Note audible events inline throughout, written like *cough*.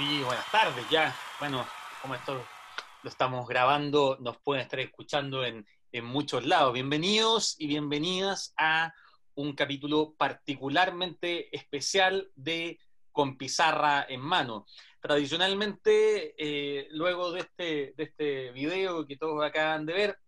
Sí, buenas tardes ya. Bueno, como esto lo estamos grabando, nos pueden estar escuchando en, en muchos lados. Bienvenidos y bienvenidas a un capítulo particularmente especial de Con Pizarra en Mano. Tradicionalmente, eh, luego de este, de este video que todos acaban de ver,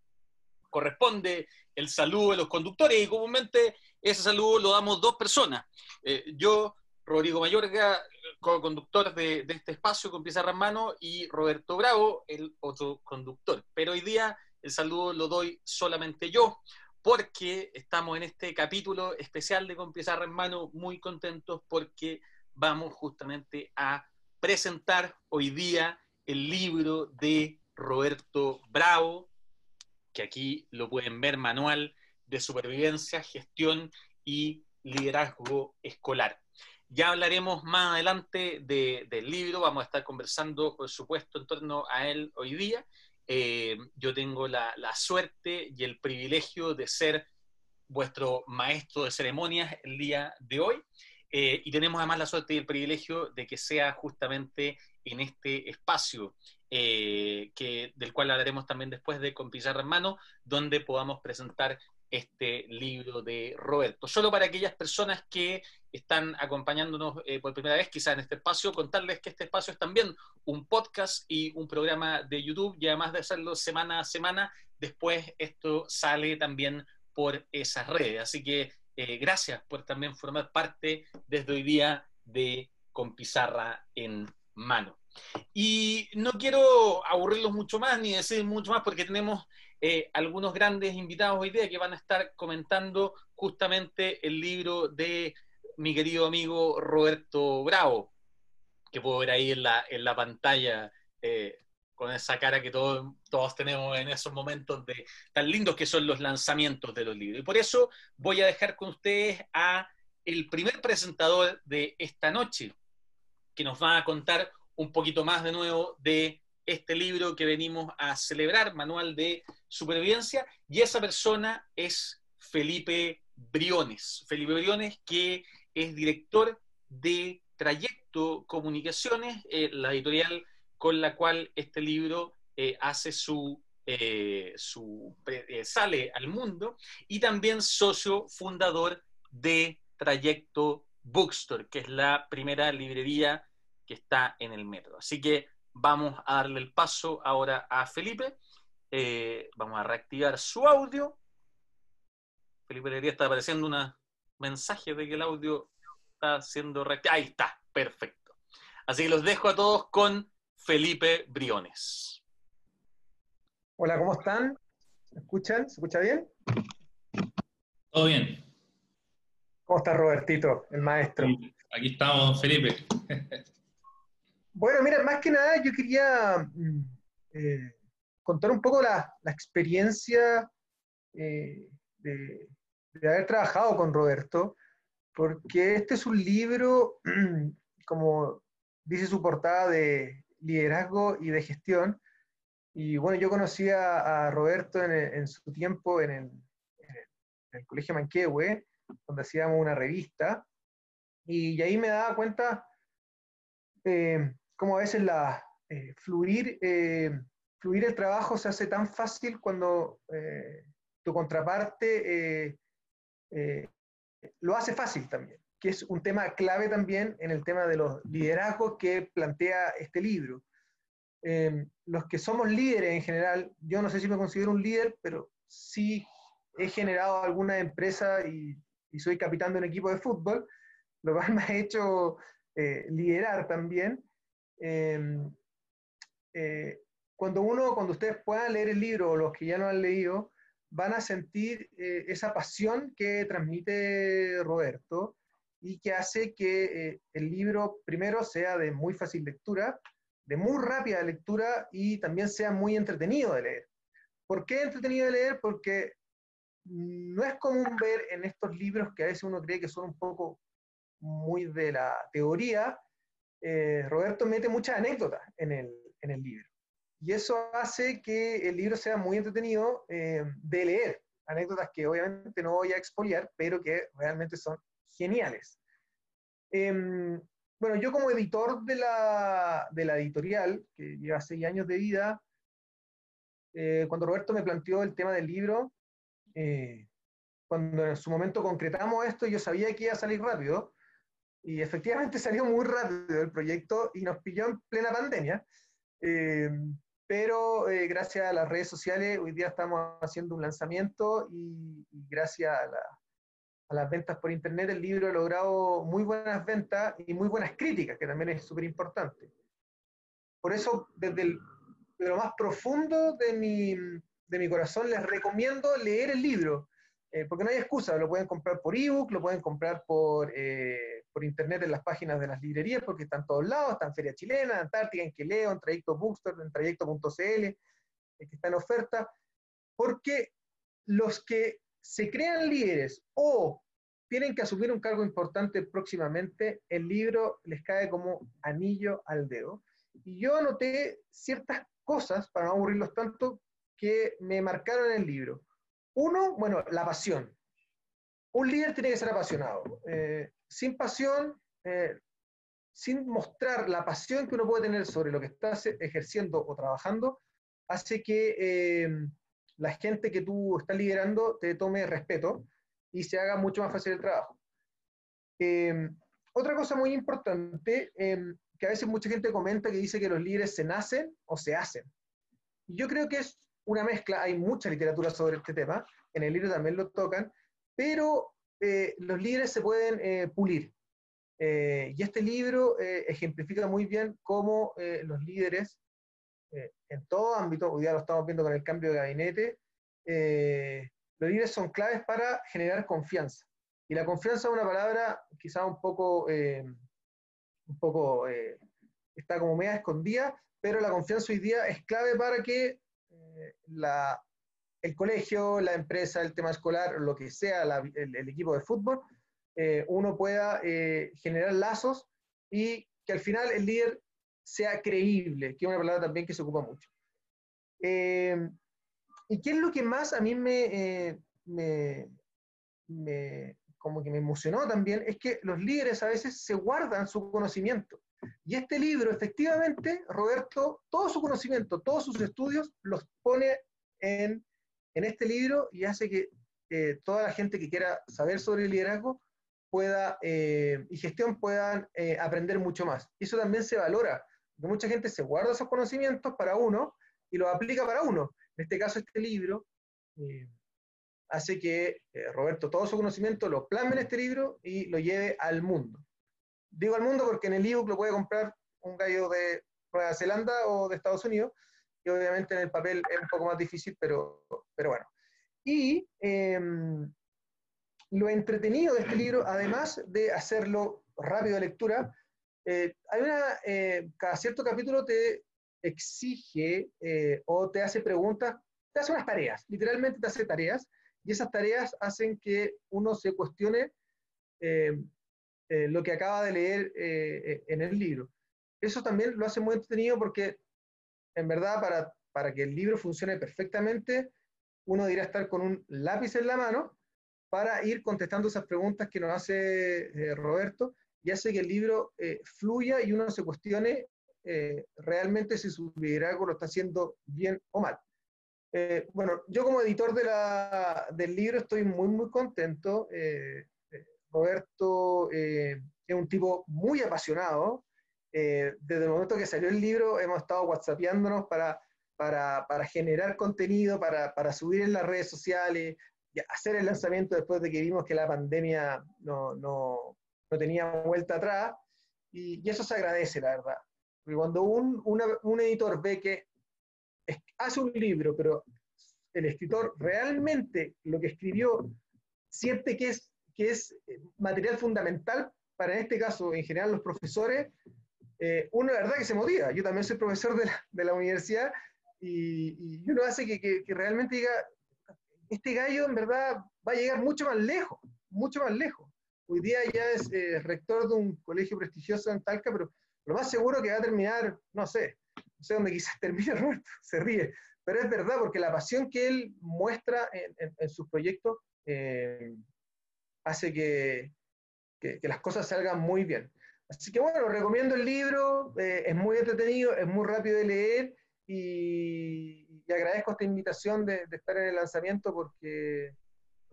corresponde el saludo de los conductores y comúnmente ese saludo lo damos dos personas. Eh, yo, Rodrigo Mayorga, co-conductor de, este espacio con Pizarra en Mano, y Roberto Bravo, el otro conductor. Pero hoy día el saludo lo doy solamente yo, porque estamos en este capítulo especial de Con Pizarra en Mano muy contentos porque vamos justamente a presentar hoy día el libro de Roberto Bravo, que aquí lo pueden ver, manual de supervivencia, gestión y liderazgo escolar. Ya hablaremos más adelante de, del libro, vamos a estar conversando, por supuesto, en torno a él hoy día. Eh, yo tengo la, la, suerte y el privilegio de ser vuestro maestro de ceremonias el día de hoy. Eh, y tenemos además la suerte y el privilegio de que sea justamente en este espacio, eh, que, del cual hablaremos también después de Con Pizarra en Mano, donde podamos presentar este libro de Roberto. Solo para aquellas personas que están acompañándonos eh, por primera vez, quizá en este espacio, contarles que este espacio es también un podcast y un programa de YouTube, y además de hacerlo semana a semana, después esto sale también por esas redes. Así que eh, gracias por también formar parte desde hoy día de Con Pizarra en Mano. Y no quiero aburrirlos mucho más ni decir mucho más porque tenemos eh, algunos grandes invitados hoy día que van a estar comentando justamente el libro de mi querido amigo Roberto Bravo, que puedo ver ahí en la, en la pantalla eh, con esa cara que todos, todos tenemos en esos momentos de tan lindos que son los lanzamientos de los libros. Y por eso voy a dejar con ustedes a el primer presentador de esta noche, que nos va a contar un poquito más de nuevo de este libro que venimos a celebrar, Manual de Supervivencia, y esa persona es Felipe Briones. Felipe Briones, que es director de Trayecto Comunicaciones, eh, la editorial con la cual este libro eh, hace su, eh, su sale al mundo, y también socio fundador de Trayecto Bookstore, que es la primera librería que está en el metro. Así que Vamos a darle el paso ahora a Felipe. Eh, vamos a reactivar su audio. Felipe debería estar apareciendo un mensaje de que el audio está siendo reactivado. Ahí está, perfecto. Así que los dejo a todos con Felipe Briones. Hola, ¿cómo están? ¿Me escuchan? ¿Se escucha bien? Todo bien. ¿Cómo está Robertito, el maestro? Aquí estamos, Felipe. *laughs* Bueno, mira, más que nada yo quería mm, eh, contar un poco la, experiencia eh, de, haber trabajado con Roberto, porque este es un libro, *clears throat* como dice su portada, de liderazgo y de gestión. Y bueno, yo conocí a, Roberto en, su tiempo en el, Colegio Manquehue, donde hacíamos una revista, y, y ahí me daba cuenta eh, cómo a veces la, eh, fluir, eh, fluir el trabajo se hace tan fácil cuando eh, tu contraparte lo hace fácil también, que es un tema clave también en el tema de los liderazgos que plantea este libro. los que somos líderes en general, yo no sé si me considero un líder, pero sí he generado alguna empresa y, y soy capitán de un equipo de fútbol, lo cual *laughs* me ha hecho liderar también. Eh, eh, cuando uno, cuando ustedes puedan leer el libro, o los que ya lo han leído, van a sentir eh, esa pasión que transmite Roberto y que hace que eh, el libro primero sea de muy fácil lectura, de muy rápida lectura y también sea muy entretenido de leer. ¿Por qué entretenido de leer? Porque no es común ver en estos libros que a veces uno cree que son un poco muy de la teoría, eh, Roberto mete muchas anécdotas en el, en el, libro. Y eso hace que el libro sea muy entretenido eh, de leer. Anécdotas que obviamente no voy a expoliar, pero que realmente son geniales. Eh, bueno, yo como editor de la, de la editorial, que lleva seis años de vida, eh, cuando Roberto me planteó el tema del libro, cuando en su momento concretamos esto, yo sabía que iba a salir rápido, y efectivamente *laughs* salió muy rápido el proyecto y nos pilló en plena pandemia. Eh, pero gracias a las redes sociales, hoy día estamos haciendo un lanzamiento y, gracias a, la, a, las ventas por internet, el libro ha logrado muy buenas ventas y muy buenas críticas, que también es súper importante. Por eso, desde lo más profundo de mi, de mi corazón, les recomiendo leer el libro, eh, porque no hay excusa, lo pueden comprar por ebook, lo pueden comprar por, eh, por internet en las páginas de las librerías, porque están todos lados, está en Feria Chilena, Antártica, en Queleo, en Trayecto Bookstore, en Trayecto.cl, eh, que está en oferta, porque los que se crean líderes o tienen que asumir un cargo importante próximamente, el libro les cae como anillo al dedo. Y yo anoté ciertas cosas, para no aburrirlos tanto, que me marcaron en el libro. Uno, bueno, la pasión. Un líder tiene que ser apasionado. Eh, sin pasión, eh, sin mostrar la pasión que uno puede tener sobre lo que está ejerciendo o trabajando, hace que eh, la gente que tú estás liderando te tome respeto y se haga mucho más fácil el trabajo. otra cosa muy importante, que a veces mucha gente comenta que dice que los líderes se nacen o se hacen. Yo creo que es una mezcla, hay mucha literatura sobre este tema, en el libro también lo tocan, pero eh, los líderes se pueden eh, pulir. Eh, y este libro ejemplifica muy bien cómo los líderes, en todo ámbito, hoy día lo estamos viendo con el cambio de gabinete, los líderes son claves para generar confianza. Y la confianza es una palabra quizá un poco un poco, eh, está como media escondida, pero la confianza hoy día es clave para que eh, la, el colegio, la empresa, el tema escolar, lo que sea, el, equipo de fútbol, eh, uno pueda generar lazos y que al final el líder sea creíble, que es una palabra también que se ocupa mucho. ¿Y qué es lo que más a mí me, me, me, como que me emocionó también, es que los líderes a veces se guardan su conocimiento. Y este libro, efectivamente, Roberto, todo su conocimiento, todos sus estudios, los pone en, en este libro y hace que eh, toda la gente que quiera saber sobre el liderazgo pueda, eh, y gestión puedan eh, aprender mucho más. Eso también se valora, porque mucha gente se guarda esos conocimientos para uno y los aplica para uno. En este caso, este libro hace que Roberto todo su conocimiento lo plasme en este libro y lo lleve al mundo. Digo al mundo porque en el ebook lo puede comprar un gallo de Nueva Zelanda o de Estados Unidos, y obviamente en el papel es un poco más difícil, pero, pero bueno. Y em, lo entretenido de este libro, además de hacerlo rápido de lectura, eh, hay una, eh, cada cierto capítulo te exige o te hace preguntas, te hace unas tareas, literalmente te hace tareas, y esas tareas hacen que uno se cuestione eh, eh, lo que acaba de leer eh, en el libro. Eso también lo hace muy entretenido porque, en verdad, para, para que el libro funcione perfectamente, uno debería estar con un lápiz en la mano para ir contestando esas preguntas que nos hace Roberto y hace que el libro fluya y uno se cuestione realmente si su liderazgo lo está haciendo bien o mal. Eh, bueno, yo como editor de del libro estoy muy, muy contento. Eh, eh, Roberto es un tipo muy apasionado. Desde el momento que salió el libro hemos estado whatsappeándonos para, para, para generar contenido, para, subir en las redes sociales, hacer el lanzamiento después de que vimos que la pandemia no, no, no tenía vuelta atrás. Y, y, eso se agradece, la verdad. Porque cuando un, un editor ve que hace un libro, pero el escritor realmente lo que escribió siente que es, que es material fundamental para, en este caso, en general, los profesores, eh, uno la verdad que se motiva. Yo también soy profesor de la, de la universidad y, y, uno hace que, que, realmente diga, este gallo en verdad va a llegar mucho más lejos, mucho más lejos. Hoy día ya es eh, rector de un colegio prestigioso en Talca, pero lo más seguro que va a terminar, no sé, no sé dónde quizás *laughs* termine Roberto, se ríe, pero es verdad, porque la pasión que él muestra en, sus proyectos eh, hace que, que, las cosas salgan muy bien. Así que bueno, recomiendo el libro, eh, es muy entretenido, es muy rápido de leer y, agradezco esta invitación de, estar en el lanzamiento porque,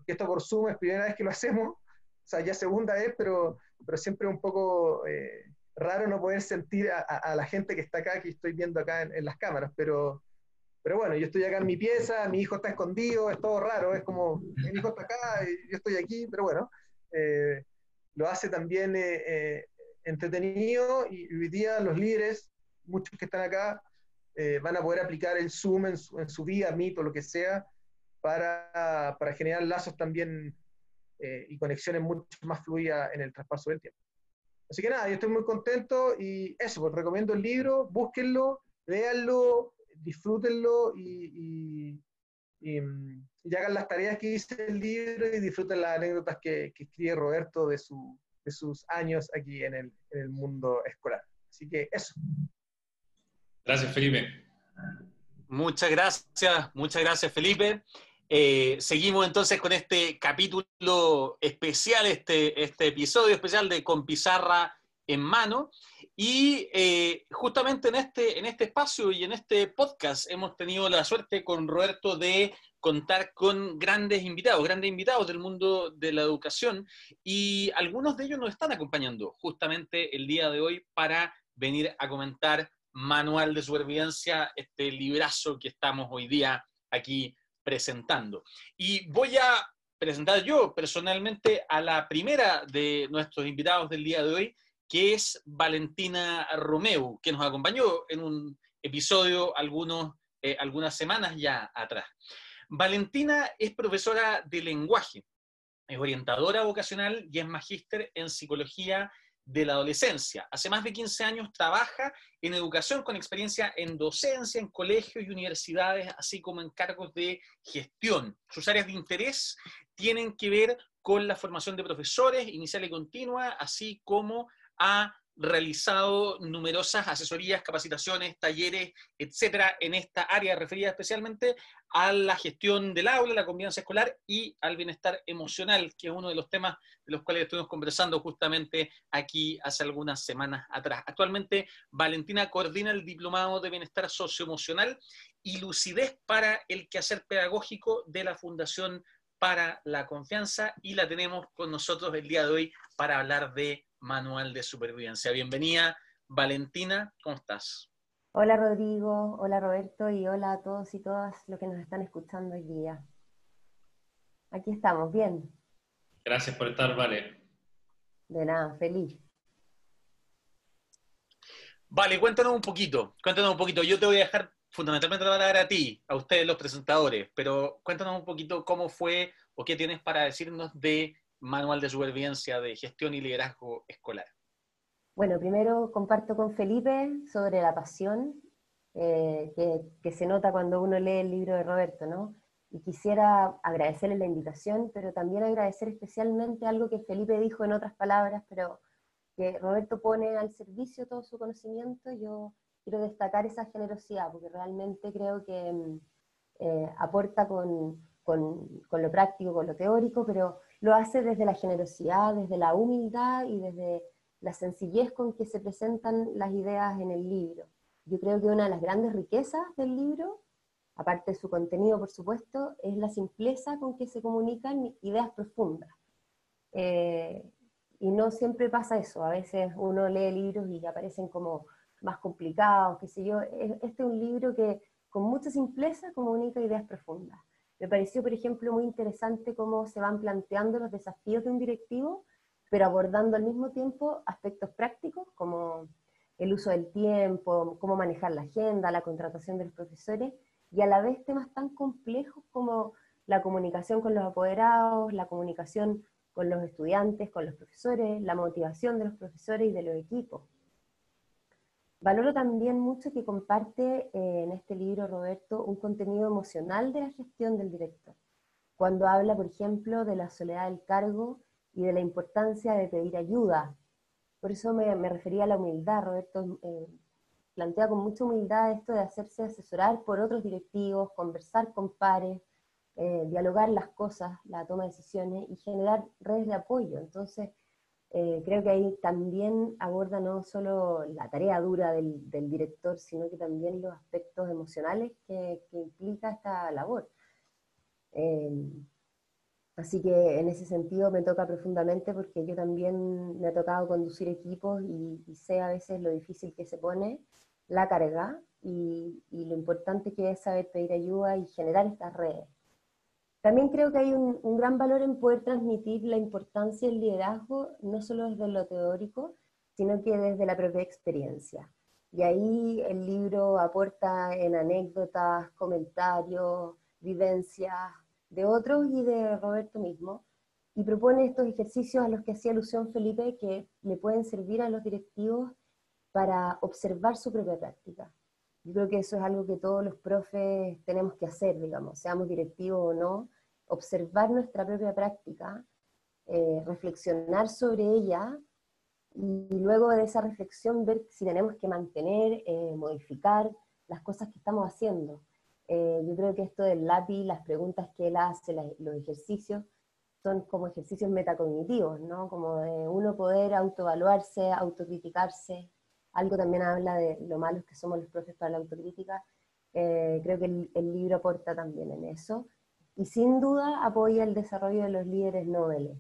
esto por Zoom es primera vez que lo *laughs* hacemos, o sea, ya segunda vez, pero, pero siempre un poco eh, raro no poder sentir a, la gente que está acá, que estoy viendo acá en, las cámaras, pero, pero bueno, yo estoy acá en mi pieza, mi hijo está escondido, es todo raro, es como, mi hijo está acá y yo estoy aquí, pero bueno, eh, lo hace también entretenido y hoy día los líderes, muchos que están acá, eh, van a poder aplicar el Zoom en su, en su vida, Meet o lo que sea, para, para generar lazos también eh, y conexiones mucho más fluidas en el traspaso del tiempo. Así que nada, yo estoy muy contento y eso, pues recomiendo el libro, búsquenlo, léanlo, disfrútenlo y, y, y, hagan las tareas que dice el libro y disfruten las anécdotas que, que escribe Roberto de, su, de sus años aquí en el, en el mundo escolar. Así que eso. Gracias, Felipe. Muchas gracias, muchas gracias, Felipe. Eh, seguimos entonces con este capítulo especial, este, este episodio especial de Con Pizarra en Mano. Y eh, justamente en este, en este espacio y en este podcast hemos tenido la suerte con Roberto de contar con grandes invitados, grandes invitados del mundo de la educación y algunos de ellos nos están acompañando justamente el día de hoy para venir a comentar manual de supervivencia, este librazo que estamos hoy día aquí presentando. Y voy a presentar yo personalmente a la primera de nuestros invitados del día de hoy, que es Valentina Romeu, que nos acompañó en un episodio eh, algunas semanas ya atrás. Valentina es profesora de lenguaje, es orientadora vocacional y es magíster en psicología de la adolescencia. Hace más de 15 años trabaja en educación con experiencia en docencia, en colegios y universidades, así como en cargos de gestión. Sus áreas de interés tienen que ver con la formación de profesores inicial y continua, así como a realizado numerosas asesorías, capacitaciones, talleres, etcétera, en esta área referida especialmente a la gestión del aula, la convivencia escolar y al bienestar emocional, que es uno de los temas de los cuales estuvimos conversando justamente aquí hace algunas semanas atrás. Actualmente, Valentina coordina el Diplomado de Bienestar Socioemocional y Lucidez para el Quehacer Pedagógico de la Fundación para la Confianza y la tenemos con nosotros el día de hoy para hablar de Manual de Supervivencia. Bienvenida, Valentina, ¿cómo estás? Hola Rodrigo, hola Roberto y hola a todos y todas los que nos están escuchando hoy día. Aquí estamos, bien. Gracias por estar, Vale. De nada, feliz. Vale, cuéntanos un poquito, cuéntanos un poquito. Yo te voy a dejar fundamentalmente la palabra a ti, a ustedes los presentadores, pero cuéntanos un poquito cómo fue o qué tienes para decirnos de manual de supervivencia de gestión y liderazgo escolar? Bueno, primero comparto con Felipe sobre la pasión eh, que, se nota cuando uno lee el libro de Roberto, ¿no? Y quisiera agradecerle la invitación, pero también agradecer especialmente algo que Felipe dijo en otras palabras, pero que Roberto pone al servicio todo su conocimiento. Yo quiero destacar esa generosidad, porque realmente creo que mm, eh, aporta con, con, con, lo práctico, con lo teórico, pero lo hace desde la generosidad, desde la humildad y desde la sencillez con que se presentan las ideas en el libro. Yo creo que una de las grandes riquezas del libro, aparte de su contenido, por supuesto, es la simpleza con que se comunican ideas profundas. Eh, y no siempre pasa eso, a veces uno lee libros y aparecen como más complicados, qué sé yo. Este es un libro que con mucha simpleza comunica ideas profundas. Me pareció, por ejemplo, muy interesante cómo se van planteando los desafíos de un directivo, pero abordando al mismo tiempo aspectos prácticos como el uso del tiempo, cómo manejar la agenda, la contratación de los profesores, y a la vez temas tan complejos como la comunicación con los apoderados, la comunicación con los estudiantes, con los profesores, la motivación de los profesores y de los equipos. Valoro también mucho que comparte eh, en este libro, Roberto, un contenido emocional de la gestión del director, cuando habla, por ejemplo, de la soledad del cargo y de la importancia de pedir ayuda. Por eso me, refería a la humildad, Roberto eh, plantea con mucha humildad esto de hacerse asesorar por otros directivos, conversar con pares, eh, dialogar las cosas, la toma de decisiones y generar redes de apoyo. Entonces, eh, creo que ahí también aborda no solo la tarea dura del, director, sino que también los aspectos emocionales que, implica esta labor. Eh, así que en ese sentido me toca profundamente porque yo también me ha tocado conducir equipos y, sé a veces lo difícil que se pone la carga y, y lo importante que es saber pedir ayuda y generar estas redes. También creo que hay un, gran valor en poder transmitir la importancia del liderazgo, no solo desde lo teórico, sino que desde la propia experiencia. Y ahí el libro aporta en anécdotas, comentarios, vivencias de otros y de Roberto mismo, y propone estos ejercicios a los que hacía alusión Felipe que le pueden servir a los directivos para observar su propia práctica. Yo creo que eso es algo que todos los profes tenemos que hacer, digamos, seamos directivos o no, observar nuestra propia práctica, eh, reflexionar sobre ella y luego de esa reflexión ver si tenemos que mantener, eh, modificar las cosas que estamos haciendo. Eh, yo creo que esto del lápiz, las preguntas que él hace, los ejercicios, son como ejercicios metacognitivos, ¿no? Como de uno poder autoevaluarse, autocriticarse, algo también habla de lo malos que somos los profes para la autocrítica. Eh, creo que el, libro aporta también en eso. Y sin duda apoya el desarrollo de los líderes nobles,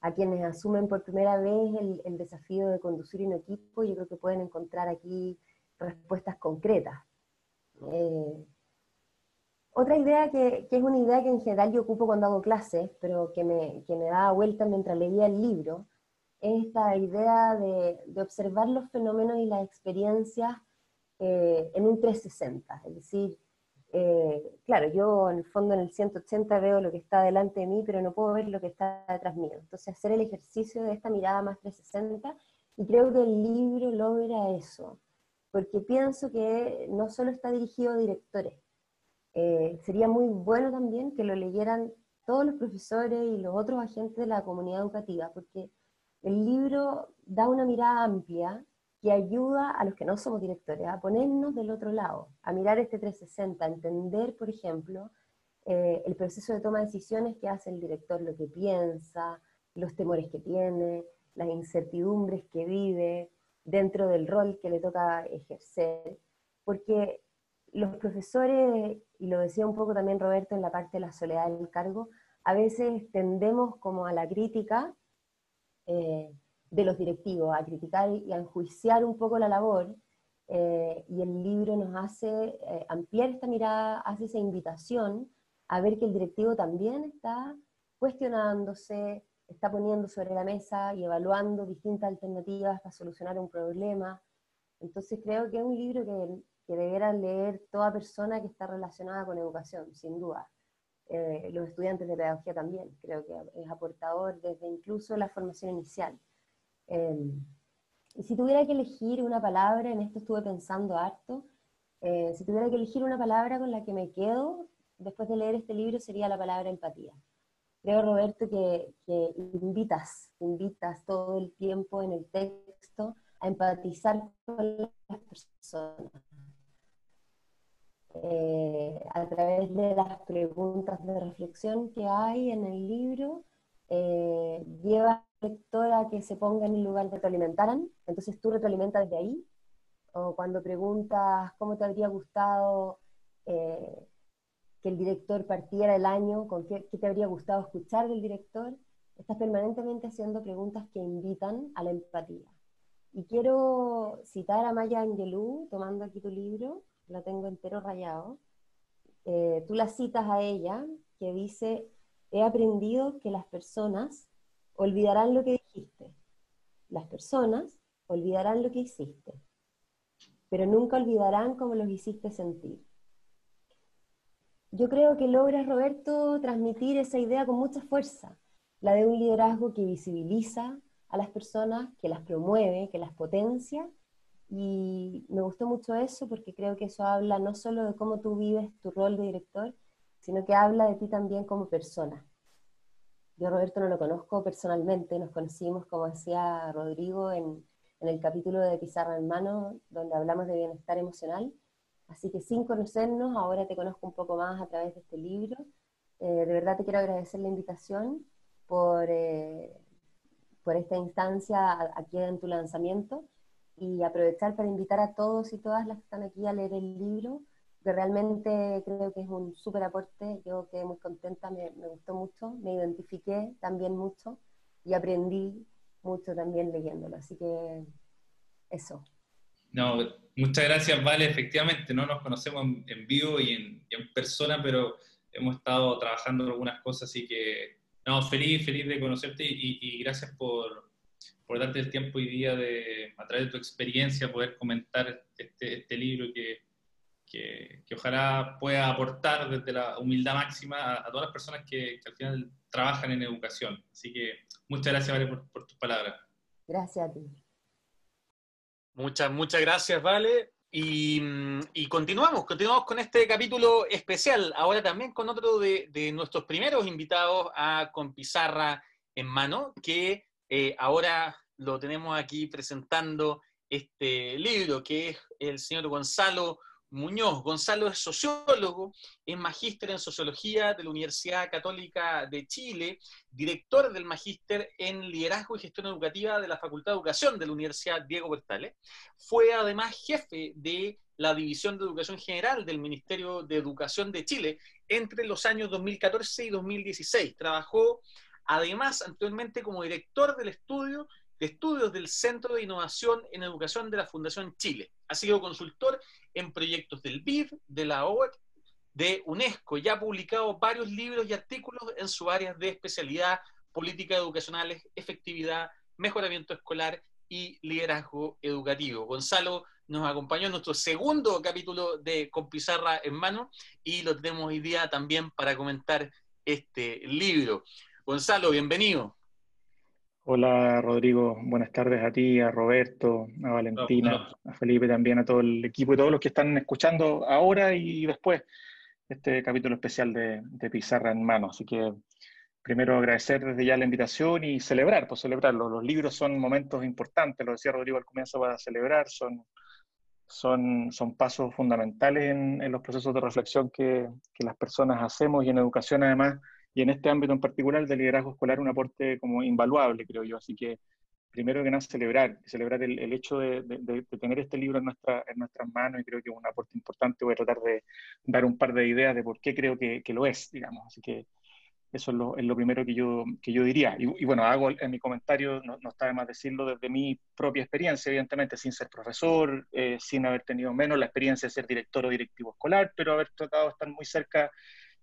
a quienes asumen por primera vez el, desafío de conducir un equipo. Yo creo que pueden encontrar aquí respuestas concretas. Eh, otra idea que, que, es una idea que en general yo ocupo cuando hago clases, pero que me, que me da vuelta mientras leía el libro, esta idea de, observar los fenómenos y las experiencias eh, en un 360, es decir, eh, claro, yo en el fondo en el 180 veo lo que está delante de mí, pero no puedo ver lo que está detrás mío. Entonces hacer el ejercicio de esta mirada más 360, y creo que el libro logra eso, porque pienso que no solo está dirigido a directores, eh, sería muy bueno también que lo leyeran todos los profesores y los otros agentes de la comunidad educativa, porque el libro da una mirada amplia que ayuda a los que no somos directores a ponernos del otro lado, a mirar este 360, a entender, por ejemplo, eh, el proceso de toma de decisiones que hace el director, lo que piensa, los temores que tiene, las incertidumbres que vive dentro del rol que le toca ejercer, porque los profesores, y lo decía un poco también Roberto en la parte de la soledad del cargo, a veces tendemos como a la crítica eh, de los directivos, a criticar y a enjuiciar un poco la labor, eh, y el libro nos hace eh, ampliar esta mirada, hace esa invitación a ver que el directivo también está cuestionándose, está poniendo sobre la mesa y evaluando distintas alternativas para solucionar un problema. Entonces creo que es un libro que, que deberá leer toda persona que está relacionada con educación, sin duda. Eh, los estudiantes de pedagogía también, creo que es aportador desde incluso la formación inicial. Em, y si tuviera que elegir una palabra, en esto estuve pensando harto, eh, si tuviera que elegir una palabra con la que me quedo después de leer este libro sería la palabra empatía. Creo, Roberto, que, que invitas, invitas todo el tiempo en el texto a empatizar con las personas eh, a través de las preguntas de reflexión que hay en el libro, eh, lleva al lector a que se ponga en el lugar de retroalimentaran, entonces tú retroalimentas desde ahí, o cuando preguntas cómo te habría gustado eh, que el director partiera el año, con qué, qué, te habría gustado escuchar del director, estás permanentemente haciendo preguntas que invitan a la empatía. Y quiero citar a Maya Angelou, tomando aquí tu libro, la tengo entero rayado, eh, tú la citas a ella, que dice, he aprendido que las personas olvidarán lo que dijiste. Las personas olvidarán lo que hiciste, pero nunca olvidarán cómo los hiciste sentir. Yo creo que logras, Roberto, transmitir esa idea con mucha fuerza, la de un liderazgo que visibiliza a las personas, que las promueve, que las potencia y me gustó mucho eso porque creo que eso habla no solo de cómo tú vives tu rol de director, sino que habla de ti también como persona. Yo Roberto no lo conozco personalmente, nos conocimos, como decía Rodrigo, en, en el capítulo de Pizarra en Mano, donde hablamos de bienestar emocional. Así que sin conocernos, ahora te conozco un poco más a través de este libro. Eh, de verdad te quiero agradecer la invitación por, eh, por esta instancia aquí en tu lanzamiento y aprovechar para invitar a todos y todas las que están aquí a leer el libro, que realmente creo que es un súper aporte. Yo quedé muy contenta, me, me, gustó mucho, me identifiqué también mucho y aprendí mucho también leyéndolo. Así que eso. No, muchas gracias, Vale. Efectivamente, no nos conocemos en, vivo y en, en, persona, pero hemos estado trabajando algunas cosas, así que, no, feliz, feliz de conocerte y, y gracias por, por, darte el tiempo hoy día de, a través de tu experiencia, poder comentar este, este libro que, que, que, ojalá pueda aportar desde la humildad máxima a, todas las personas que, que, al final trabajan en educación. Así que muchas gracias, Vale, por, por tus palabras. Gracias a ti. Muchas, muchas gracias, Vale. Y, y, continuamos, continuamos con este capítulo especial, ahora también con otro de, de nuestros primeros invitados a Con Pizarra en Mano, que eh, ahora lo tenemos aquí presentando este libro, que es el señor Gonzalo Muñoz. Gonzalo es sociólogo, es magíster en sociología de la Universidad Católica de Chile, director del magíster en liderazgo y gestión educativa de la Facultad de Educación de la Universidad Diego Portales. Fue además jefe de la División de Educación General del Ministerio de Educación de Chile entre los años 2014 y 2016. Trabajó además actualmente como director del estudio de estudios del Centro de Innovación en Educación de la Fundación Chile. Ha sido consultor en proyectos del BID, de la OEC, de UNESCO y ha publicado varios libros y artículos en su área de especialidad, política educacionales, efectividad, mejoramiento escolar y liderazgo educativo. Gonzalo nos acompañó en nuestro segundo capítulo de Con Pizarra en Mano y lo tenemos hoy día también para comentar este libro. Gonzalo, bienvenido. Hola Rodrigo, buenas tardes a ti, a Roberto, a Valentina, a Felipe también, a todo el equipo y todos los que están escuchando ahora y después este capítulo especial de, Pizarra en mano. Así que primero agradecer desde ya la invitación y celebrar, pues celebrarlo. Los libros son momentos importantes, lo decía Rodrigo al comienzo, para celebrar, son, son, son pasos fundamentales en, los procesos de reflexión que, que las personas hacemos y en educación además y en este ámbito en particular de liderazgo escolar un aporte como invaluable, creo yo. Así que primero que nada celebrar, celebrar el, el hecho de, de, tener este libro en, nuestra, en nuestras manos y creo que es un aporte importante. Voy a tratar de dar un par de ideas de por qué creo que, que lo es, digamos. Así que eso es lo, es lo primero que yo, que yo diría. Y, y, bueno, hago en mi comentario, no, no, está de más decirlo, desde mi propia experiencia, evidentemente, sin ser profesor, eh, sin haber tenido menos la experiencia de ser director o directivo escolar, pero haber tratado de estar muy cerca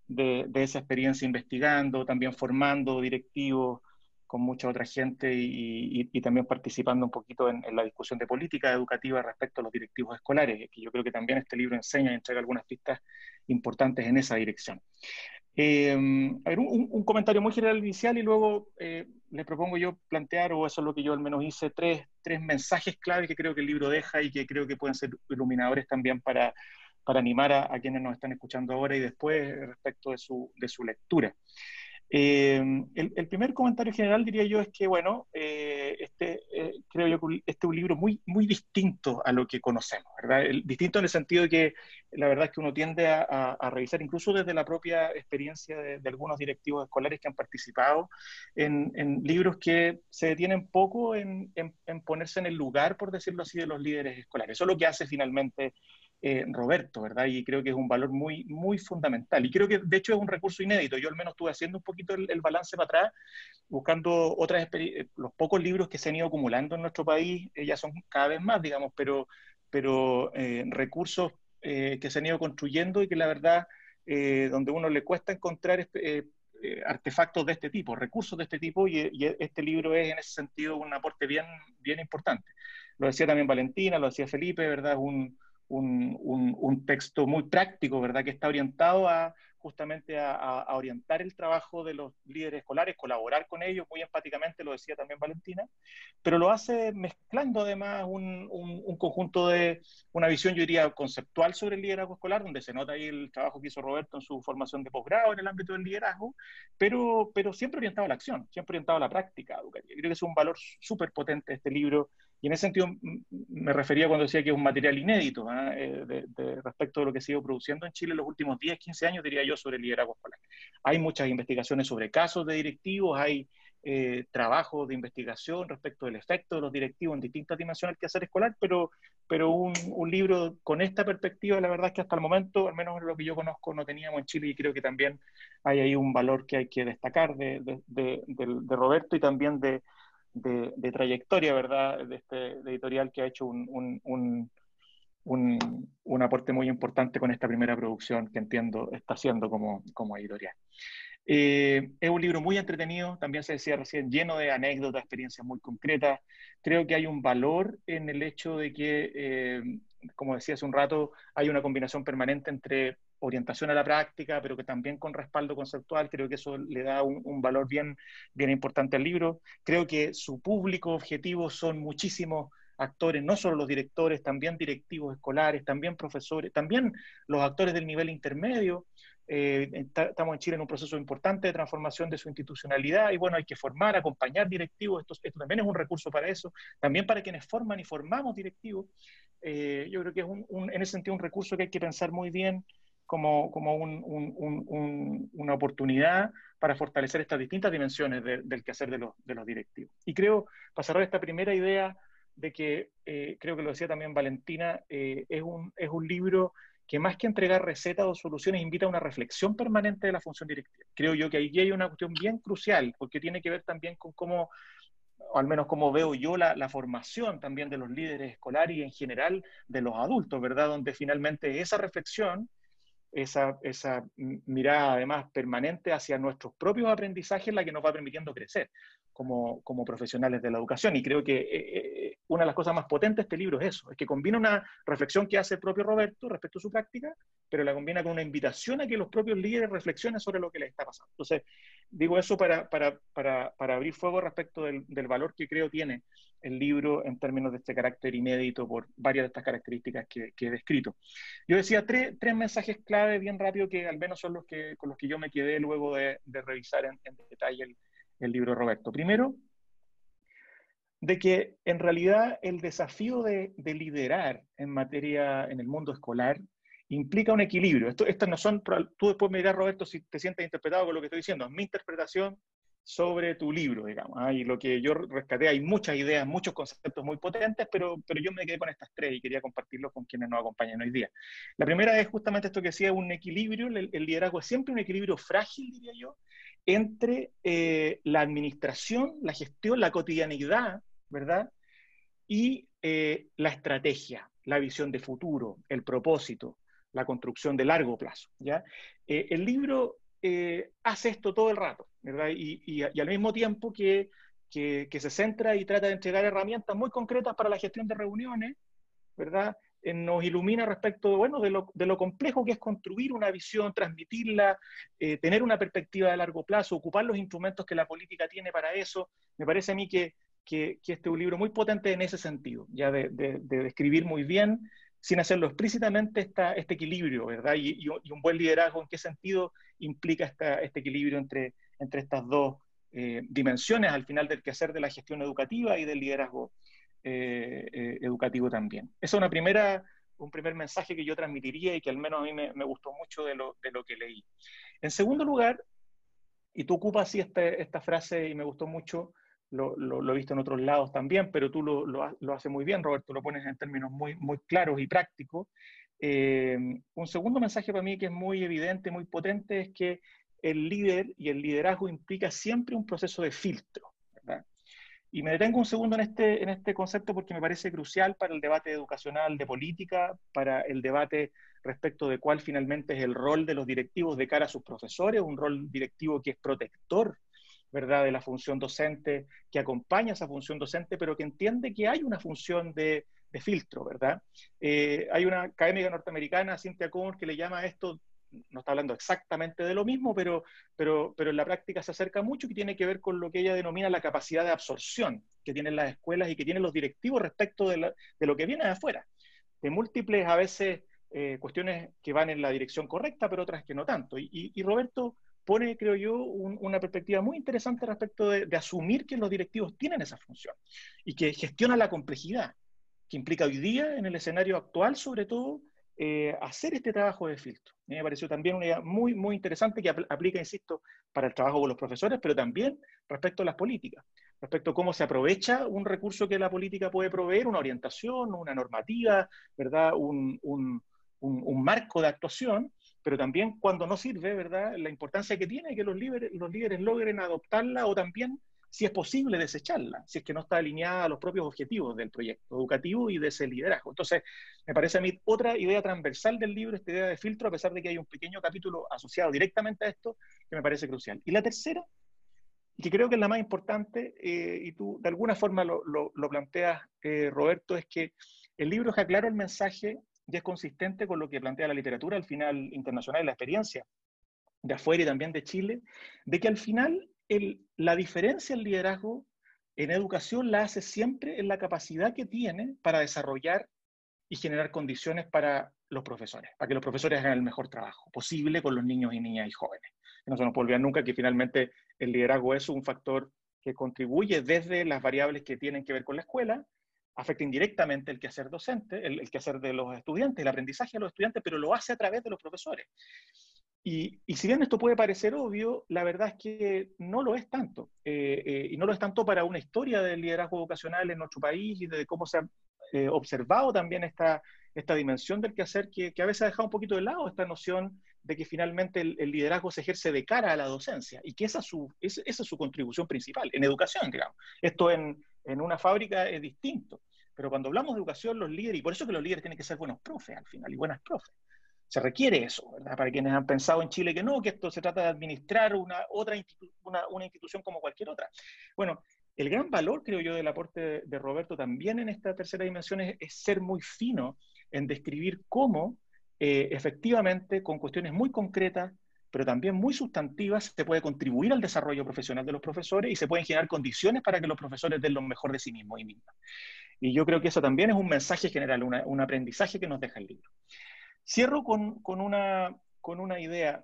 de, esa experiencia investigando, también formando directivos con mucha otra gente y, también participando un poquito en, la discusión de política educativa respecto a los directivos escolares, que yo creo que también este libro enseña y entrega algunas pistas importantes en esa dirección. Eh, a ver, un, comentario muy general inicial y luego eh, le propongo yo plantear, o eso es lo que yo al menos hice, tres, tres mensajes clave que creo que el libro deja y que creo que pueden ser iluminadores también para, para animar a, quienes nos están escuchando ahora y después respecto de su, de su lectura. Eh, el, primer comentario general diría yo es que, bueno, eh, este, eh, creo yo que este es un libro muy, muy distinto a lo que conocemos, ¿verdad? distinto en el sentido de que la verdad es que uno tiende a, a, revisar, incluso desde la propia experiencia de, algunos directivos escolares que han participado en, en libros que se detienen poco en, en, ponerse en el lugar, por decirlo así, de los líderes escolares. Eso es lo que hace finalmente eh, Roberto, ¿verdad? Y creo que es un valor muy, muy fundamental. Y creo que de hecho es un recurso inédito. Yo al menos estuve haciendo un poquito el, balance para atrás, buscando otras eh, los pocos libros que se han ido acumulando en nuestro país, eh, ya son cada vez más, digamos, pero, pero recursos que se han ido construyendo y que la verdad, donde uno le cuesta encontrar artefactos de este tipo, recursos de este tipo, y, y, este libro es en ese sentido un aporte bien, bien importante. Lo decía también Valentina, lo decía Felipe, ¿verdad? Es un, un, texto muy práctico, ¿verdad? Que está orientado a justamente a, orientar el trabajo de los líderes escolares, colaborar con ellos muy empáticamente, lo decía también Valentina, pero lo hace mezclando además un, un, conjunto de una visión, yo diría, conceptual sobre el liderazgo escolar, donde se nota ahí el trabajo que hizo Roberto en su formación de posgrado en el ámbito del liderazgo, pero, pero siempre orientado a la acción, siempre orientado a la práctica educativa. Creo que es un valor súper potente este libro y en ese sentido me refería cuando decía que es un material inédito ¿ah? eh, de, respecto de lo que se ha ido produciendo en Chile en los últimos 10, 15 años, diría yo, sobre el liderazgo escolar. Hay muchas investigaciones sobre casos de directivos, hay eh, trabajo de investigación respecto del efecto de los directivos en distintas dimensiones del hacer escolar, pero, pero un, libro con esta perspectiva, la verdad es que hasta el momento, al menos lo que yo conozco, no teníamos en Chile y creo que también hay ahí un valor que hay que destacar de, de, de, de Roberto y también de, trayectoria, ¿verdad?, de este editorial que ha hecho un, un, un, un, aporte muy importante con esta primera producción que entiendo está haciendo como, como editorial. Eh, es un libro muy entretenido, también se decía recién, lleno de anécdotas, experiencias muy concretas. Creo que hay un valor en el hecho de que, eh, como decía hace un rato, hay una combinación permanente entre orientación a la práctica, pero que también con respaldo conceptual. Creo que eso le da un, un valor bien, bien importante al libro. Creo que su público objetivo son muchísimos actores, no solo los directores, también directivos escolares, también profesores, también los actores del nivel intermedio. Eh, estamos en Chile en un proceso importante de transformación de su institucionalidad y bueno, hay que formar, acompañar directivos, esto, esto también es un recurso para eso, también para quienes forman y formamos directivos. Eh, yo creo que es un, en ese sentido un recurso que hay que pensar muy bien como, como un, una oportunidad para fortalecer estas distintas dimensiones del quehacer de los, de los directivos. Y creo, para cerrar esta primera idea, de que, eh, creo que lo decía también Valentina, es, un, es un libro que más que entregar recetas o soluciones, invita a una reflexión permanente de la función directiva. Creo yo que ahí hay una cuestión bien crucial, porque tiene que ver también con cómo, o al menos como veo yo, la, la formación también de los líderes escolares y en general de los adultos, ¿verdad? Donde finalmente esa reflexión, esa, esa mirada además permanente hacia nuestros propios aprendizajes, es la que nos va permitiendo crecer como, como profesionales de la educación. Y creo que eh, eh, una de las cosas más potentes de este libro es eso, es que combina una reflexión que hace el propio Roberto respecto a su práctica, pero la combina con una invitación a que los propios líderes reflexionen sobre lo que les está pasando. Entonces, digo eso para, para, para, para abrir fuego respecto del, del, valor que creo tiene el libro en términos de este carácter inédito por varias de estas características que, que he descrito. Yo decía tres, tres, mensajes clave bien rápido que al menos son los que, con los que yo me quedé luego de, de revisar en, detalle el, el libro de Roberto. Primero, de que en realidad el desafío de, liderar en materia, en el mundo escolar, implica un equilibrio. Esto, estas no son, tú después me dirás, Roberto, si te sientes interpretado con lo que estoy diciendo, es mi interpretación sobre tu libro, digamos. ¿ah? Y lo que yo rescaté, hay muchas ideas, muchos conceptos muy potentes, pero, pero yo me quedé con estas tres y quería compartirlos con quienes nos acompañan hoy día. La primera es justamente esto que decía, un equilibrio, el, liderazgo es siempre un equilibrio frágil, diría yo, entre eh, la administración, la gestión, la cotidianidad, ¿verdad? Y eh, la estrategia, la visión de futuro, el propósito, la construcción de largo plazo, ¿ya? Eh, el libro hace esto todo el rato, ¿verdad? Y, al mismo tiempo que, que, que, se centra y trata de entregar herramientas muy concretas para la gestión de reuniones, ¿verdad? Eh, nos ilumina respecto bueno, de, lo, de lo complejo que es construir una visión, transmitirla, eh, tener una perspectiva de largo plazo, ocupar los instrumentos que la política tiene para eso. Me parece a mí que, que, que este es un libro muy potente en ese sentido, ya de, de, de describir muy bien, sin hacerlo explícitamente, esta, este equilibrio, ¿verdad? Y, un buen liderazgo, ¿en qué sentido implica este equilibrio entre, entre estas dos eh, dimensiones al final del quehacer de la gestión educativa y del liderazgo eh, eh, educativo también. Ese es una primera, un primer mensaje que yo transmitiría y que al menos a mí me, me gustó mucho de lo, de lo, que leí. En segundo lugar, y tú ocupas así esta, esta frase y me gustó mucho, lo, lo, lo, he visto en otros lados también, pero tú lo, lo haces muy bien, Roberto, lo pones en términos muy, muy claros y prácticos. Eh, un segundo mensaje para mí que es muy evidente, muy potente, es que el líder y el liderazgo implica siempre un proceso de filtro. ¿verdad? Y me detengo un segundo en este, en este concepto porque me parece crucial para el debate educacional de política, para el debate respecto de cuál finalmente es el rol de los directivos de cara a sus profesores, un rol directivo que es protector, ¿verdad?, de la función docente, que acompaña esa función docente, pero que entiende que hay una función de, de filtro, ¿verdad? Eh, hay una académica norteamericana, Cynthia Cohn, que le llama a esto no está hablando exactamente de lo mismo, pero, pero, pero en la práctica se acerca mucho y tiene que ver con lo que ella denomina la capacidad de absorción que tienen las escuelas y que tienen los directivos respecto de, la, de lo que viene de afuera. De múltiples, a veces, eh, cuestiones que van en la dirección correcta, pero otras que no tanto. Y, y, y Roberto pone, creo yo, un, una perspectiva muy interesante respecto de, de asumir que los directivos tienen esa función y que gestiona la complejidad que implica hoy día en el escenario actual, sobre todo, eh, hacer este trabajo de filtro. Me pareció también una idea muy, muy interesante que aplica, insisto, para el trabajo con los profesores, pero también respecto a las políticas, respecto a cómo se aprovecha un recurso que la política puede proveer, una orientación, una normativa, ¿verdad? Un, un, un, marco de actuación, pero también cuando no sirve, ¿verdad? La importancia que tiene que los líderes, los líderes logren adoptarla o también si es posible desecharla, si es que no está alineada a los propios objetivos del proyecto educativo y de ese liderazgo. Entonces, me parece a mí otra idea transversal del libro, esta idea de filtro, a pesar de que hay un pequeño capítulo asociado directamente a esto, que me parece crucial. Y la tercera, que creo que es la más importante, eh, y tú de alguna forma lo, planteas, eh, Roberto, es que el libro es claro el mensaje y es consistente con lo que plantea la literatura al final internacional y la experiencia de afuera y también de Chile, de que al final la diferencia en liderazgo en educación la hace siempre en la capacidad que tiene para desarrollar y generar condiciones para los profesores, para que los profesores hagan el mejor trabajo posible con los niños y niñas y jóvenes. No se nos puede nunca que finalmente el liderazgo es un factor que contribuye desde las variables que tienen que ver con la escuela, afecta indirectamente el quehacer docente, el, el quehacer de los estudiantes, el aprendizaje de los estudiantes, pero lo hace a través de los profesores. Y, si bien esto puede parecer obvio, la verdad es que no lo es tanto. Eh, eh, y no lo es tanto para una historia del liderazgo vocacional en nuestro país y de cómo se ha eh, observado también esta, esta dimensión del quehacer que, que a veces ha dejado un poquito de lado esta noción de que finalmente el, liderazgo se ejerce de cara a la docencia y que esa es su, esa es su contribución principal, en educación, digamos. Esto en, en una fábrica es distinto. Pero cuando hablamos de educación, los líderes, y por eso que los líderes tienen que ser buenos profes al final, y buenas profes se requiere eso, ¿verdad? Para quienes han pensado en Chile que no, que esto se trata de administrar una, otra una, institución como cualquier otra. Bueno, el gran valor, creo yo, del aporte de Roberto también en esta tercera dimensión es, ser muy fino en describir cómo eh, efectivamente, con cuestiones muy concretas, pero también muy sustantivas, se puede contribuir al desarrollo profesional de los profesores y se pueden generar condiciones para que los profesores den lo mejor de sí mismos y mismas. Y yo creo que eso también es un mensaje general, un aprendizaje que nos deja el libro. Cierro con, una, con una idea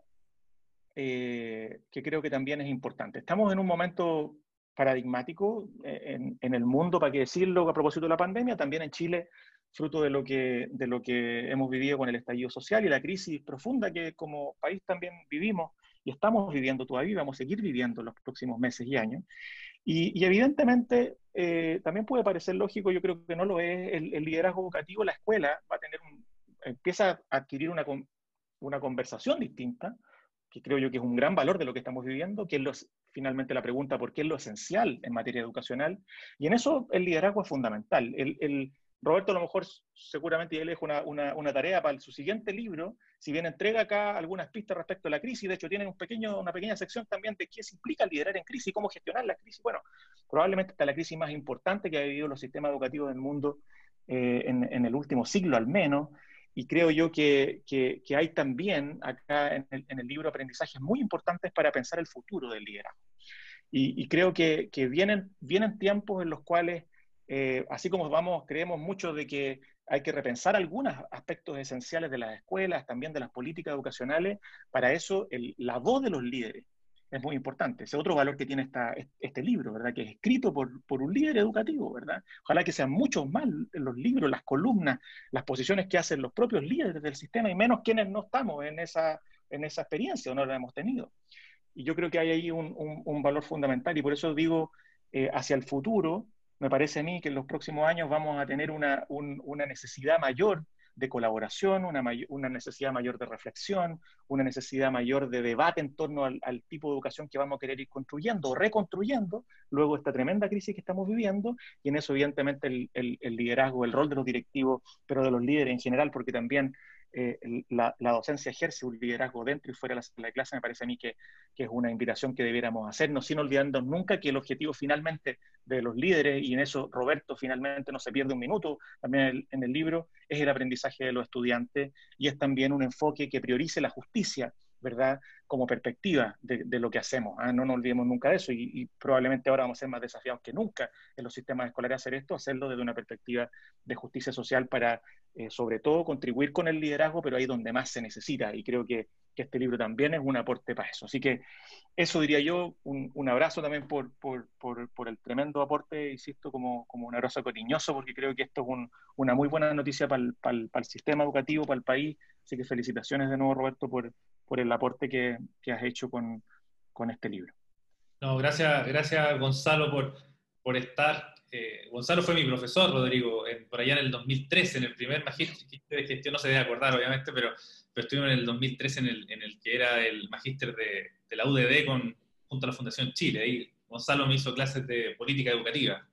eh, que creo que también es importante. Estamos en un momento paradigmático eh, en, el mundo, para qué decirlo, a propósito de la pandemia, también en Chile, fruto de lo, que, de lo que hemos vivido con el estallido social y la crisis profunda que como país también vivimos y estamos viviendo todavía vamos a seguir viviendo en los próximos meses y años. Y, evidentemente eh, también puede parecer lógico, yo creo que no lo es, el, el liderazgo educativo, la escuela va a tener un, empieza a adquirir una, una conversación distinta, que creo yo que es un gran valor de lo que estamos viviendo, que es finalmente la pregunta por qué es lo esencial en materia educacional, y en eso el liderazgo es fundamental. El, Roberto a lo mejor seguramente ya le dejo una, tarea para su siguiente libro, si bien entrega acá algunas pistas respecto a la crisis, de hecho tiene un pequeño, una pequeña sección también de qué implica liderar en crisis, cómo gestionar la crisis. Bueno, probablemente está la crisis más importante que ha vivido los sistemas educativos del mundo eh, en, el último siglo al menos, y creo yo que, que, hay también acá en el, en el, libro aprendizajes muy importantes para pensar el futuro del liderazgo. Y, y creo que, que, vienen, vienen tiempos en los cuales, eh, así como vamos, creemos mucho de que hay que repensar algunos aspectos esenciales de las escuelas, también de las políticas educacionales, para eso el, la voz de los líderes es muy importante. Ese otro valor que tiene esta, este libro, ¿verdad? Que es escrito por, por, un líder educativo, ¿verdad? Ojalá que sean muchos más los libros, las columnas, las posiciones que hacen los propios líderes del sistema y menos quienes no estamos en esa, en esa experiencia o no la hemos tenido. Y yo creo que hay ahí un, un, valor fundamental y por eso digo, eh, hacia el futuro, me parece a mí que en los próximos años vamos a tener una, una necesidad mayor de colaboración, una, una, necesidad mayor de reflexión, una necesidad mayor de debate en torno al, tipo de educación que vamos a querer ir construyendo o reconstruyendo luego esta tremenda crisis que estamos viviendo, y en eso evidentemente el, el liderazgo, el rol de los directivos, pero de los líderes en general, porque también eh, la, docencia ejerce un liderazgo dentro y fuera de la clase, me parece a mí que, es una invitación que debiéramos hacernos, sin olvidarnos nunca que el objetivo finalmente de los líderes, y en eso Roberto finalmente no se pierde un minuto, también en el libro, es el aprendizaje de los estudiantes y es también un enfoque que priorice la justicia ¿verdad? Como perspectiva de, lo que hacemos. ¿ah? No nos olvidemos nunca de eso y, probablemente ahora vamos a ser más desafiados que nunca en los sistemas escolares a hacer esto, hacerlo desde una perspectiva de justicia social para, eh, sobre todo, contribuir con el liderazgo, pero ahí donde más se necesita. Y creo que que este libro también es un aporte para eso. Así que eso diría yo, un, abrazo también por, por, por, el tremendo aporte, insisto, como, como un abrazo cariñoso, porque creo que esto es una muy buena noticia para el, para, el, sistema educativo, para el país. Así que felicitaciones de nuevo, Roberto, por, por el aporte que, que has hecho con, con, este libro. No, gracias, gracias Gonzalo por, por estar. Eh, Gonzalo fue mi profesor, Rodrigo, por allá en el 2013, en el primer magíster de gestión, no se debe acordar, obviamente, pero, pero estuvimos en el 2013 en el, en el que era el magíster de, de la UDD con, junto a la Fundación Chile. Ahí Gonzalo me hizo clases de política educativa.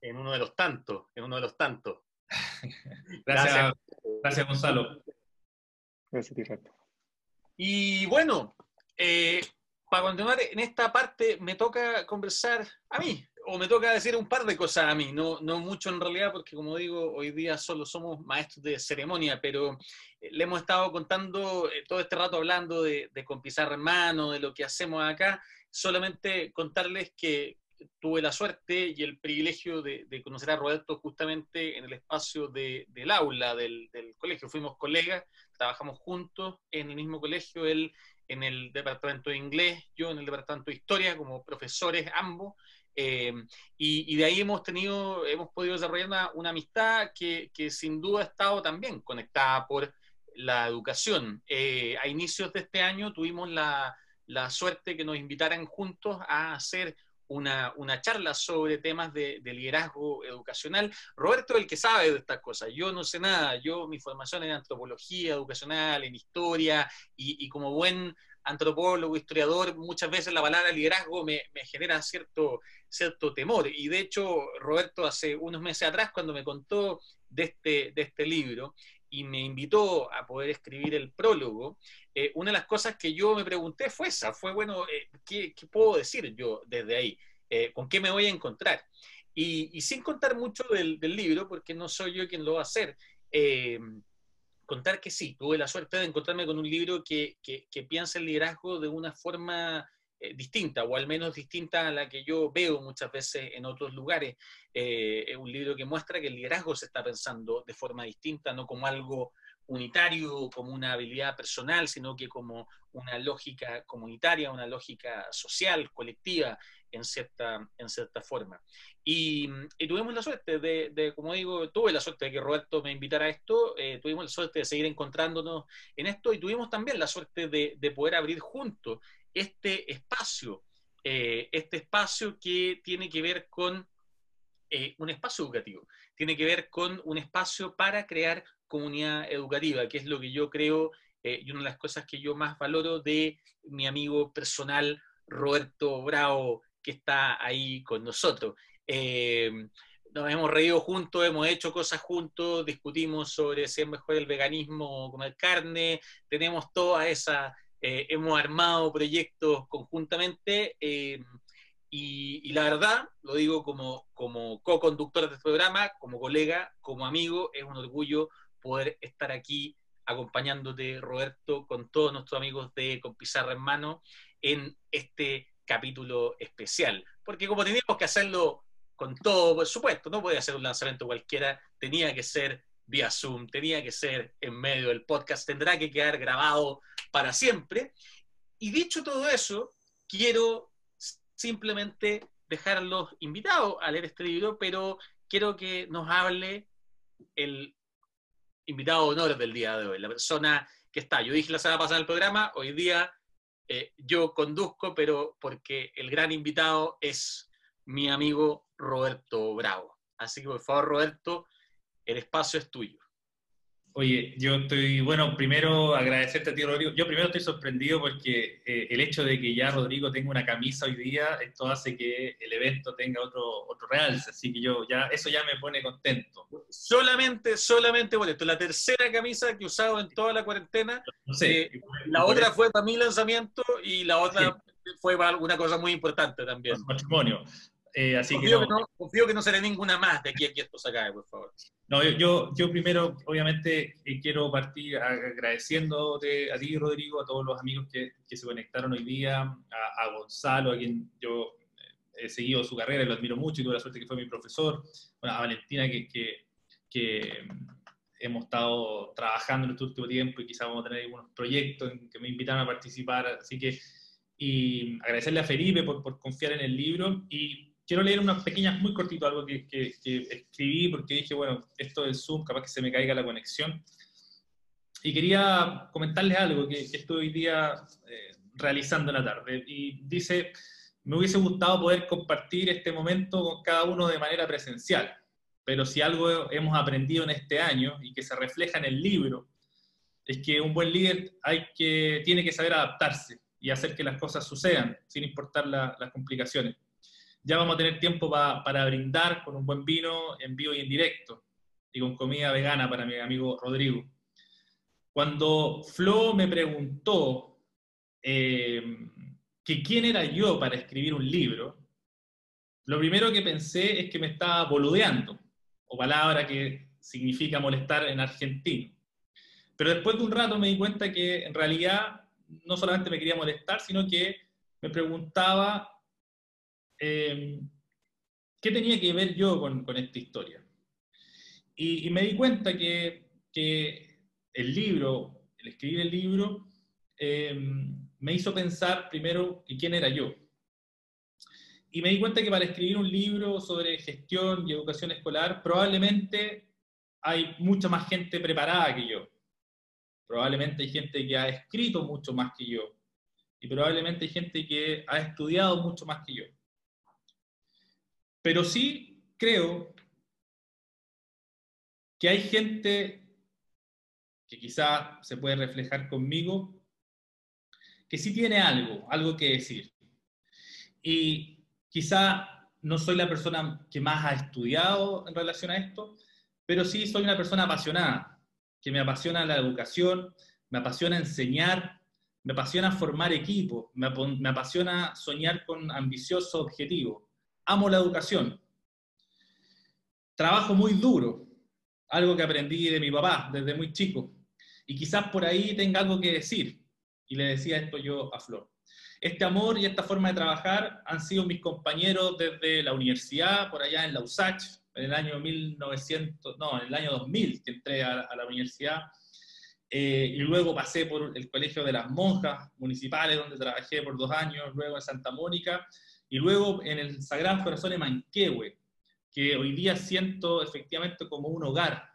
En uno de los tantos, en uno de los tantos. *laughs* gracias, gracias, Gonzalo. Gracias, Tirrato. Y bueno, eh, para continuar en esta parte me toca conversar a mí, o me toca decir un par de cosas a mí, no, no mucho en realidad, porque como digo, hoy día solo somos maestros de ceremonia, pero eh, le hemos estado contando eh, todo este rato hablando de, de con pizarra en mano, de lo que hacemos acá, solamente contarles que tuve la suerte y el privilegio de, conocer a Roberto justamente en el espacio del aula del, del, colegio. Fuimos colegas, trabajamos juntos en el mismo colegio, él en el departamento de inglés, yo en el departamento de historia, como profesores ambos, eh, y, de ahí hemos tenido, hemos podido desarrollar una, amistad que, sin duda ha estado también conectada por la educación. Eh, a inicios de este año tuvimos la, la, suerte que nos invitaran juntos a hacer una, una charla sobre temas de, liderazgo educacional. Roberto es el que sabe de estas cosas, yo no sé nada, yo mi formación en antropología educacional, en historia, y, y como buen antropólogo, historiador, muchas veces la palabra liderazgo me, genera cierto, cierto temor. Y de hecho, Roberto hace unos meses atrás, cuando me contó de este, de este libro y me invitó a poder escribir el prólogo, eh, una de las cosas que yo me pregunté fue esa, fue, bueno, eh, ¿qué, puedo decir yo desde ahí? Eh, ¿Con qué me voy a encontrar? Y, sin contar mucho del, del, libro, porque no soy yo quien lo va a hacer, contar que sí, tuve la suerte de encontrarme con un libro que, que, piensa el liderazgo de una forma eh, distinta, o al menos distinta a la que yo veo muchas veces en otros lugares. Eh, es un libro que muestra que el liderazgo se está pensando de forma distinta, no como algo unitario, como una habilidad personal, sino que como una lógica comunitaria, una lógica social, colectiva, en cierta, en cierta forma. Y, tuvimos la suerte de, como digo, tuve la suerte de que Roberto me invitara a esto, eh, tuvimos la suerte de seguir encontrándonos en esto y tuvimos también la suerte de, poder abrir juntos este espacio, eh, este espacio que tiene que ver con eh, un espacio educativo, tiene que ver con un espacio para crear comunidad educativa, que es lo que yo creo y una de las cosas que yo más valoro de mi amigo personal Roberto Bravo, que está ahí con nosotros. Eh, nos hemos reído juntos, hemos hecho cosas juntos, discutimos sobre si es mejor el veganismo o comer carne, tenemos toda esa, eh, hemos armado proyectos conjuntamente eh, y, la verdad, lo digo como, co-conductor de este programa, como colega, como amigo, es un orgullo poder estar aquí acompañándote, Roberto, con todos nuestros amigos de Con Pizarra en Mano en este capítulo especial. Porque como teníamos que hacerlo con todo, por supuesto, no podía ser un lanzamiento cualquiera, tenía que ser vía Zoom, tenía que ser en medio del podcast, tendrá que quedar grabado para siempre. Y dicho todo eso, quiero simplemente dejarlos invitados a leer este libro, pero quiero que nos hable el invitado honor del día de hoy, la persona que está. Yo dije la semana pasada en el programa, hoy día eh, yo conduzco, pero porque el gran invitado es mi amigo Roberto Bravo. Así que por favor, Roberto, el espacio es tuyo. Oye, yo estoy, bueno, primero agradecerte a ti, Rodrigo. Yo primero estoy sorprendido porque eh, el hecho de que ya Rodrigo tenga una camisa hoy día, esto hace que el evento tenga otro, otro realce, así que yo ya, eso ya me pone contento. Solamente, solamente por esto, la tercera camisa que he usado en toda la cuarentena, no sé, eh, la otra fue para mi lanzamiento y la otra fue para una cosa muy importante también. Matrimonio. Eh, así confío que, no, confío que no será ninguna más de aquí a que esto se acabe, por favor. No, yo, yo primero, obviamente, eh, quiero partir agradeciéndote a ti, Rodrigo, a todos los amigos que, que se conectaron hoy día, a, Gonzalo, a quien yo eh, he seguido su carrera y lo admiro mucho y tuve la suerte que fue mi profesor, a Valentina, que, que, que hemos estado trabajando en este último tiempo y quizás vamos a tener algunos proyectos en que me invitaron a participar. Así que, y agradecerle a Felipe por, por confiar en el libro. Y quiero leer unas pequeñas, muy cortito, algo que, que, que, escribí porque dije, bueno, esto del Zoom, capaz que se me caiga la conexión. Y quería comentarles algo que, estoy hoy día eh, realizando en la tarde. Y dice, me hubiese gustado poder compartir este momento con cada uno de manera presencial pero si algo hemos aprendido en este año y que se refleja en el libro, es que un buen líder hay que, tiene que saber adaptarse y hacer que las cosas sucedan, sin importar las complicaciones. Ya vamos a tener tiempo para brindar con un buen vino en vivo y en directo, y con comida vegana para mi amigo Rodrigo. Cuando Flo me preguntó eh, que quién era yo para escribir un libro, lo primero que pensé es que me estaba boludeando, o palabra que significa molestar en argentino. Pero después de un rato me di cuenta que en realidad no solamente me quería molestar, sino que me preguntaba eh, qué tenía que ver yo con, esta historia. Y, me di cuenta que, el libro, el escribir el libro, eh, me hizo pensar primero quién era yo. Y me di cuenta que para escribir un libro sobre gestión y educación escolar, probablemente hay mucha más gente preparada que yo. Probablemente hay gente que ha escrito mucho más que yo. Y probablemente hay gente que ha estudiado mucho más que yo. Pero sí creo que hay gente que quizá se puede reflejar conmigo, que sí tiene algo, algo que decir. Y Quizá no soy la persona que más ha estudiado en relación a esto, pero sí soy una persona apasionada, que me apasiona la educación, me apasiona enseñar, me apasiona formar equipos, me, apasiona soñar con ambiciosos objetivos. Amo la educación. Trabajo muy duro, algo que aprendí de mi papá desde muy chico. Y quizás por ahí tenga algo que decir. Y le decía esto yo a Flor. Este amor y esta forma de trabajar han sido mis compañeros desde la universidad, por allá en la USACH, en el año 1900, no, en el año 2000 que entré a, la universidad. Eh, y luego pasé por el Colegio de las Monjas Municipales, donde trabajé por dos años, luego en Santa Mónica, y luego en el Sagrado Corazón de Manquehue, que hoy día siento efectivamente como un hogar,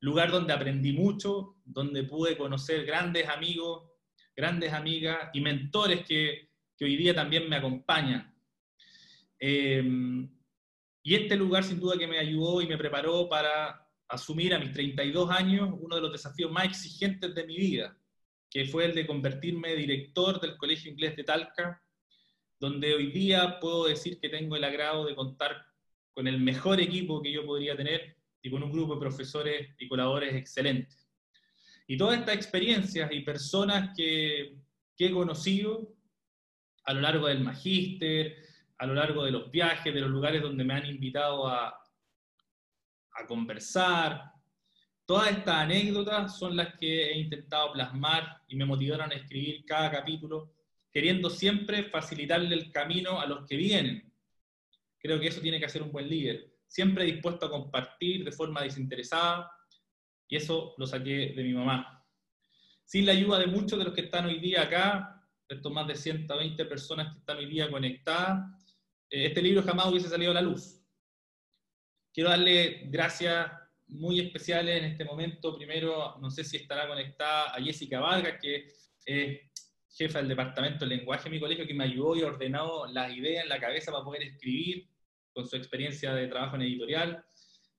lugar donde aprendí mucho, donde pude conocer grandes amigos, grandes amigas y mentores que, que hoy día también me acompañan. Eh, y este lugar sin duda que me ayudó y me preparó para asumir a mis 32 años uno de los desafíos más exigentes de mi vida, que fue el de convertirme director del Colegio Inglés de Talca, donde hoy día puedo decir que tengo el agrado de contar con el mejor equipo que yo podría tener y con un grupo de profesores y colaboradores excelentes. Y todas estas experiencias y personas que, he conocido a lo largo del magíster, a lo largo de los viajes, de los lugares donde me han invitado a, a conversar, todas estas anécdotas son las que he intentado plasmar y me motivaron a escribir cada capítulo, queriendo siempre facilitarle el camino a los que vienen. Creo que eso tiene que hacer un buen líder, siempre dispuesto a compartir de forma desinteresada, y eso lo saqué de mi mamá. Sin la ayuda de muchos de los que están hoy día acá, estos más de 120 personas que están hoy día conectadas, eh, este libro jamás hubiese salido a la luz. Quiero darle gracias muy especiales en este momento. Primero, no sé si estará conectada a Jessica Vargas, que es jefa del departamento de lenguaje de mi colegio, que me ayudó y ordenó las ideas en la cabeza para poder escribir con su experiencia de trabajo en editorial.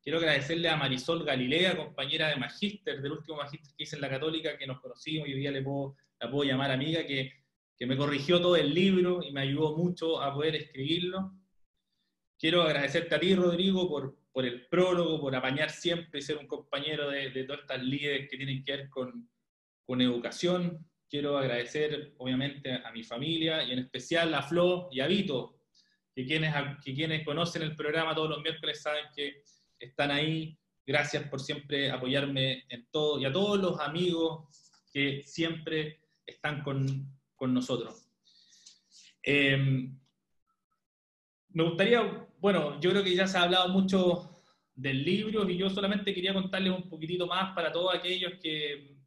Quiero agradecerle a Marisol Galilea, compañera de magíster, del último magíster que hice en la Católica, que nos conocimos y hoy día le puedo, la puedo llamar amiga, que, que me corrigió todo el libro y me ayudó mucho a poder escribirlo. Quiero agradecerte a ti, Rodrigo, por, por el prólogo, por apañar siempre y ser un compañero de, de todas estas líderes que tienen que ver con, con educación. Quiero agradecer, obviamente, a mi familia y en especial a Flo y a Vito, que quienes, que quienes conocen el programa todos los miércoles saben que están ahí. Gracias por siempre apoyarme en todo y a todos los amigos que siempre están con, con nosotros. Em, me gustaría, bueno, yo creo que ya se ha hablado mucho del libro y yo solamente quería contarles un poquitito más para todos aquellos que,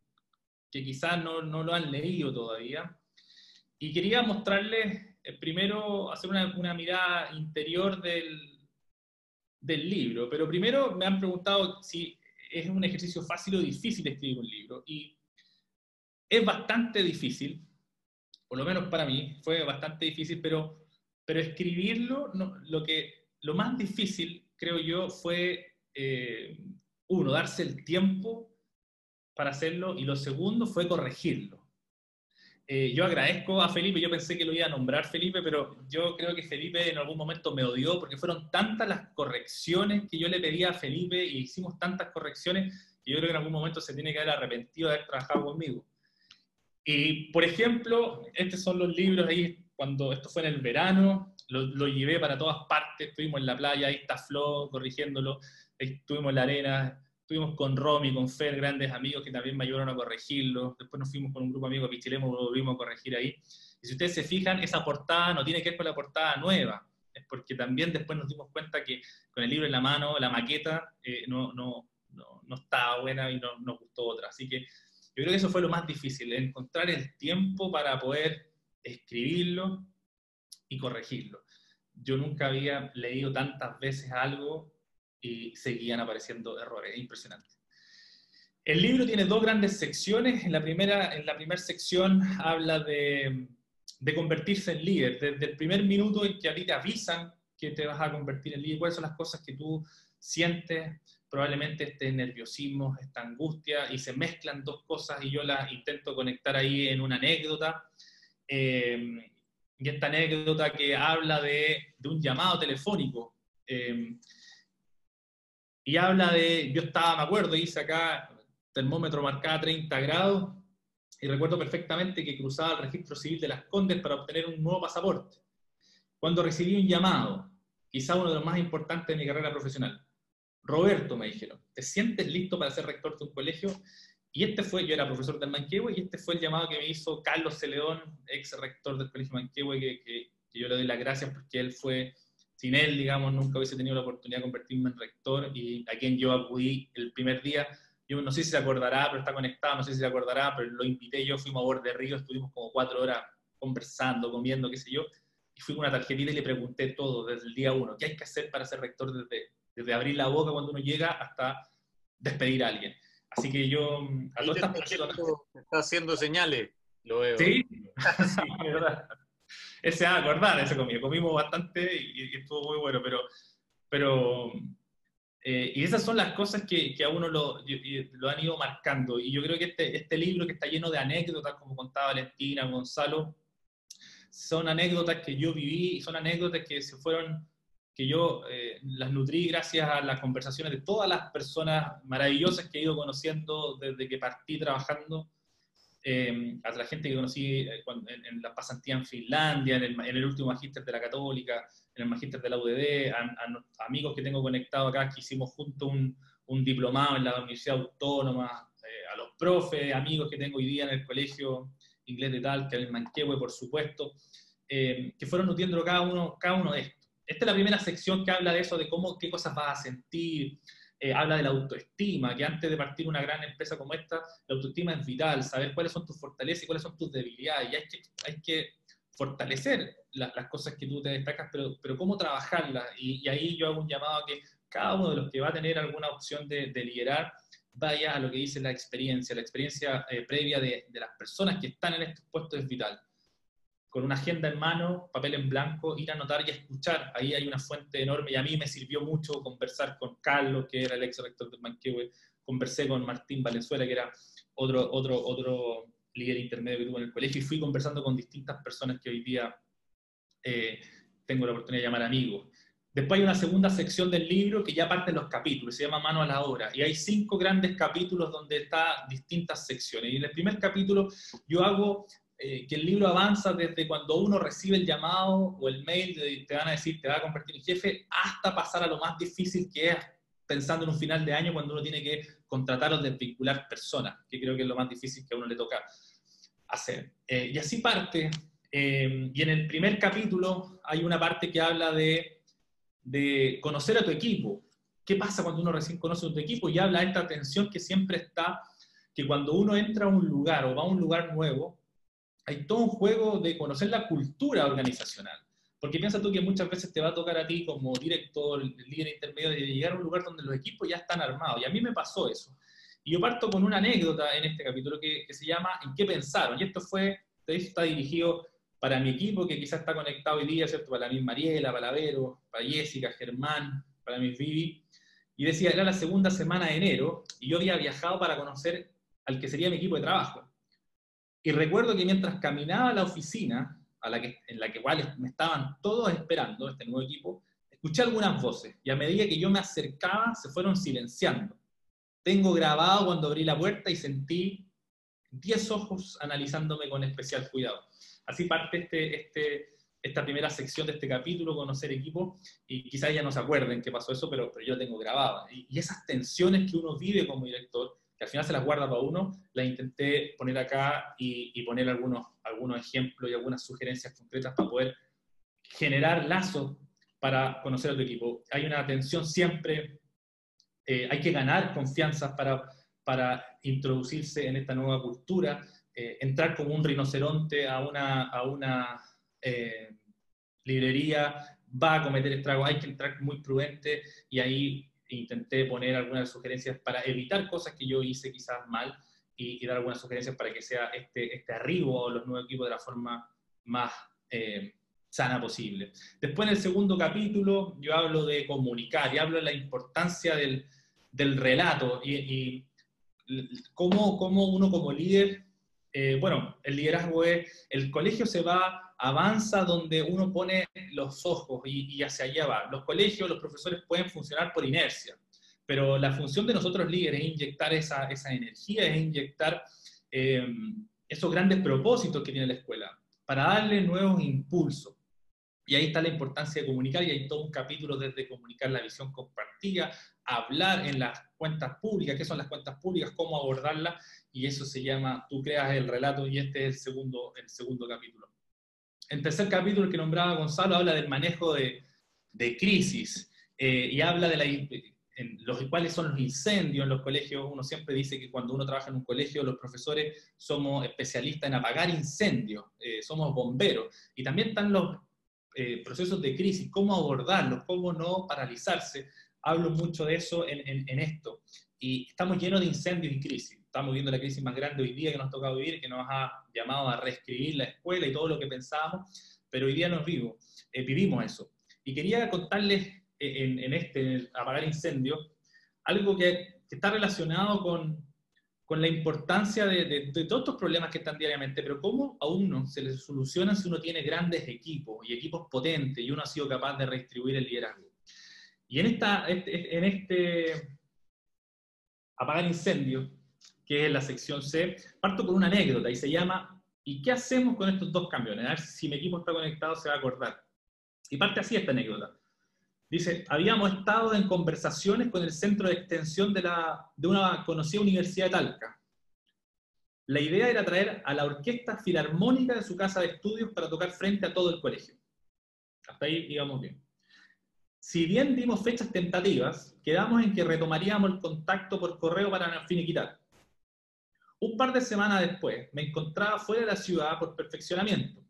que quizás no, no, lo han leído todavía. Y quería mostrarles eh, primero, hacer una, una mirada interior del, del libro, pero primero me han preguntado si es un ejercicio fácil o difícil escribir un libro. Y es bastante difícil, por lo menos para mí, fue bastante difícil, pero, pero escribirlo, lo, que, lo más difícil, creo yo, fue, eh, uno, darse el tiempo para hacerlo, y lo segundo fue corregirlo. Eh, yo agradezco a Felipe, yo pensé que lo iba a nombrar Felipe, pero yo creo que Felipe en algún momento me odió porque fueron tantas las correcciones que yo le pedía a Felipe y hicimos tantas correcciones que yo creo que en algún momento se tiene que haber arrepentido de haber trabajado conmigo. Y, por ejemplo, estos son los libros ahí, cuando esto fue en el verano, lo, llevé para todas partes, estuvimos en la playa, ahí está Flo corrigiéndolo, estuvimos en la arena, Estuvimos con Romy, con Fer, grandes amigos que también me ayudaron a corregirlo. Después nos fuimos con un grupo de amigos a Pichilemo, lo volvimos a corregir ahí. Y si ustedes se fijan, esa portada no tiene que ver con la portada nueva. Es porque también después nos dimos cuenta que con el libro en la mano, la maqueta eh, no, no, no, no, estaba buena y no, nos gustó otra. Así que yo creo que eso fue lo más difícil, encontrar el tiempo para poder escribirlo y corregirlo. Yo nunca había leído tantas veces algo y seguían apareciendo errores. Es impresionante. El libro tiene dos grandes secciones. En la primera, en la primera sección habla de, de convertirse en líder. Desde el primer minuto en que a ti te avisan que te vas a convertir en líder, cuáles son las cosas que tú sientes, probablemente este nerviosismo, esta angustia, y se mezclan dos cosas y yo las intento conectar ahí en una anécdota. Eh, y esta anécdota que habla de, de un llamado telefónico. Eh, y habla de, yo estaba, me acuerdo, hice acá termómetro marcada 30 grados, y recuerdo perfectamente que cruzaba el registro civil de las Condes para obtener un nuevo pasaporte. Cuando recibí un llamado, quizá uno de los más importantes de mi carrera profesional, Roberto, me dijeron, ¿te sientes listo para ser rector de un colegio? Y este fue, yo era profesor del Manquehue, y este fue el llamado que me hizo Carlos Celedón, ex rector del Colegio Manquehue, que, que, que yo le doy las gracias porque él fue sin él, digamos, nunca hubiese tenido la oportunidad de convertirme en rector y a quien yo acudí el primer día. Yo no sé si se acordará, pero está conectado, no sé si se acordará, pero lo invité yo, fuimos a borde de río, estuvimos como cuatro horas conversando, comiendo, qué sé yo, y fui con una tarjetita y le pregunté todo desde el día uno, ¿qué hay que hacer para ser rector desde, desde abrir la boca cuando uno llega hasta despedir a alguien? Así que yo, a todas estas personas... Está haciendo señales, lo veo. Sí, *laughs* sí, verdad ese a acordar, ese comí. Comimos bastante y, estuvo muy bueno, pero, pero eh, y esas son las cosas que, que a uno lo, lo, han ido marcando. Y yo creo que este, este libro que está lleno de anécdotas, como contaba Valentina, Gonzalo, son anécdotas que yo viví, son anécdotas que se fueron, que yo eh, las nutrí gracias a las conversaciones de todas las personas maravillosas que he ido conociendo desde que partí trabajando eh, a la gente que conocí eh, en, la pasantía en Finlandia, en el, último magíster de la Católica, en el magíster de la UDD, a, amigos que tengo conectados acá, que hicimos junto un, un diplomado en la Universidad Autónoma, eh, a los profes, amigos que tengo hoy día en el colegio inglés de tal, que en el Manquehue, por supuesto, que fueron nutriendo cada uno, cada uno de estos. Esta es la primera sección que habla de eso, de cómo, qué cosas vas a sentir, eh, habla de la autoestima, que antes de partir una gran empresa como esta, la autoestima es vital, saber cuáles son tus fortalezas y cuáles son tus debilidades, y hay que, hay que fortalecer las cosas que tú te destacas, pero, pero cómo trabajarlas, y, ahí yo hago un llamado a que cada uno de los que va a tener alguna opción de, de liderar, vaya a lo que dice la experiencia, la experiencia eh, previa de, de las personas que están en estos puestos es vital con una agenda en mano, papel en blanco, ir a anotar y a escuchar. Ahí hay una fuente enorme y a mí me sirvió mucho conversar con Carlos, que era el ex rector del Manquehue, conversé con Martín Valenzuela, que era otro, otro, otro líder intermedio que tuve en el colegio, y fui conversando con distintas personas que hoy día eh, tengo la oportunidad de llamar amigos. Después hay una segunda sección del libro que ya parte los capítulos, se llama Mano a la Obra, y hay cinco grandes capítulos donde está distintas secciones. Y en el primer capítulo yo hago eh, que el libro avanza desde cuando uno recibe el llamado o el mail, de, te van a decir, te va a convertir en jefe, hasta pasar a lo más difícil que es pensando en un final de año cuando uno tiene que contratar o desvincular personas, que creo que es lo más difícil que a uno le toca hacer. Eh, y así parte, eh, y en el primer capítulo hay una parte que habla de, de conocer a tu equipo. qué pasa cuando uno recién conoce a otro equipo y habla de esta tensión que siempre está, que cuando uno entra a un lugar o va a un lugar nuevo, hay todo un juego de conocer la cultura organizacional. Porque piensa tú que muchas veces te va a tocar a ti como director, líder intermedio, de llegar a un lugar donde los equipos ya están armados. Y a mí me pasó eso. Y yo parto con una anécdota en este capítulo que, se llama ¿En qué pensaron? Y esto fue, está dirigido para mi equipo que quizás está conectado hoy día, ¿cierto? Para misma Mariela, para Vero, para Jessica, Germán, para mi Vivi. Y decía, era la segunda semana de enero y yo había viajado para conocer al que sería mi equipo de trabajo. Y recuerdo que mientras caminaba a la oficina, a la que, en la que igual me estaban todos esperando, este nuevo equipo, escuché algunas voces y a medida que yo me acercaba se fueron silenciando. Tengo grabado cuando abrí la puerta y sentí 10 ojos analizándome con especial cuidado. Así parte este, este, esta primera sección de este capítulo, conocer equipo, y quizás ya no se acuerden qué pasó eso, pero, pero yo tengo grabada. Y, y, esas tensiones que uno vive como director, al final se las guarda para uno, las intenté poner acá y, poner algunos, algunos ejemplos y algunas sugerencias concretas para poder generar lazos para conocer a tu equipo. Hay una tensión siempre eh, hay que ganar confianza para, para introducirse en esta nueva cultura, eh, entrar como un rinoceronte a una, a una eh, librería va a cometer estragos, hay que entrar muy prudente y ahí intenté poner algunas sugerencias para evitar cosas que yo hice quizás mal y, dar algunas sugerencias para que sea este, este arribo a los nuevos equipos de la forma más sana posible. Después en el segundo capítulo yo hablo de comunicar y hablo de la importancia del, del relato y, y cómo, cómo, uno como líder, eh, bueno, el liderazgo es, el colegio se va, avanza donde uno pone los ojos y, hacia allá va. Los colegios, los profesores pueden funcionar por inercia, pero la función de nosotros líderes es inyectar esa, esa energía, es inyectar eh, esos grandes propósitos que tiene la escuela para darle nuevos impulsos. Y ahí está la importancia de comunicar y hay todo un capítulo desde comunicar la visión compartida, hablar en las cuentas públicas, qué son las cuentas públicas, cómo abordarlas, y eso se llama Tú creas el relato y este es el segundo, el segundo capítulo. El tercer capítulo que nombraba Gonzalo habla del manejo de, crisis eh, y habla de la, en los cuáles son los incendios en los colegios. Uno siempre dice que cuando uno trabaja en un colegio, los profesores somos especialistas en apagar incendios, eh, somos bomberos. Y también están los eh, procesos de crisis, cómo abordarlos, cómo no paralizarse. Hablo mucho de eso en, en, esto. Y estamos llenos de incendios y crisis. Estamos viendo la crisis más grande hoy día que nos toca vivir, que nos ha llamado a reescribir la escuela y todo lo que pensábamos, pero hoy día nos vivo, eh, vivimos eso. Y quería contarles eh, en, en este, apagar incendios, algo que, que está relacionado con, con la importancia de, todos estos problemas que están diariamente, pero cómo a uno se les soluciona si uno tiene grandes equipos y equipos potentes y uno ha sido capaz de redistribuir el liderazgo. Y en, esta, este, en este apagar incendios, que es la sección C, parto con una anécdota y se llama ¿Y qué hacemos con estos dos camiones? A ver si mi equipo está conectado se va a acordar. Y parte así esta anécdota. Dice, habíamos estado en conversaciones con el centro de extensión de, la, de una conocida universidad de Talca. La idea era traer a la orquesta filarmónica de su casa de estudios para tocar frente a todo el colegio. Hasta ahí íbamos bien. Si bien dimos fechas tentativas, quedamos en que retomaríamos el contacto por correo para finiquitar. Un par de semanas después, me encontraba fuera de la ciudad por perfeccionamiento.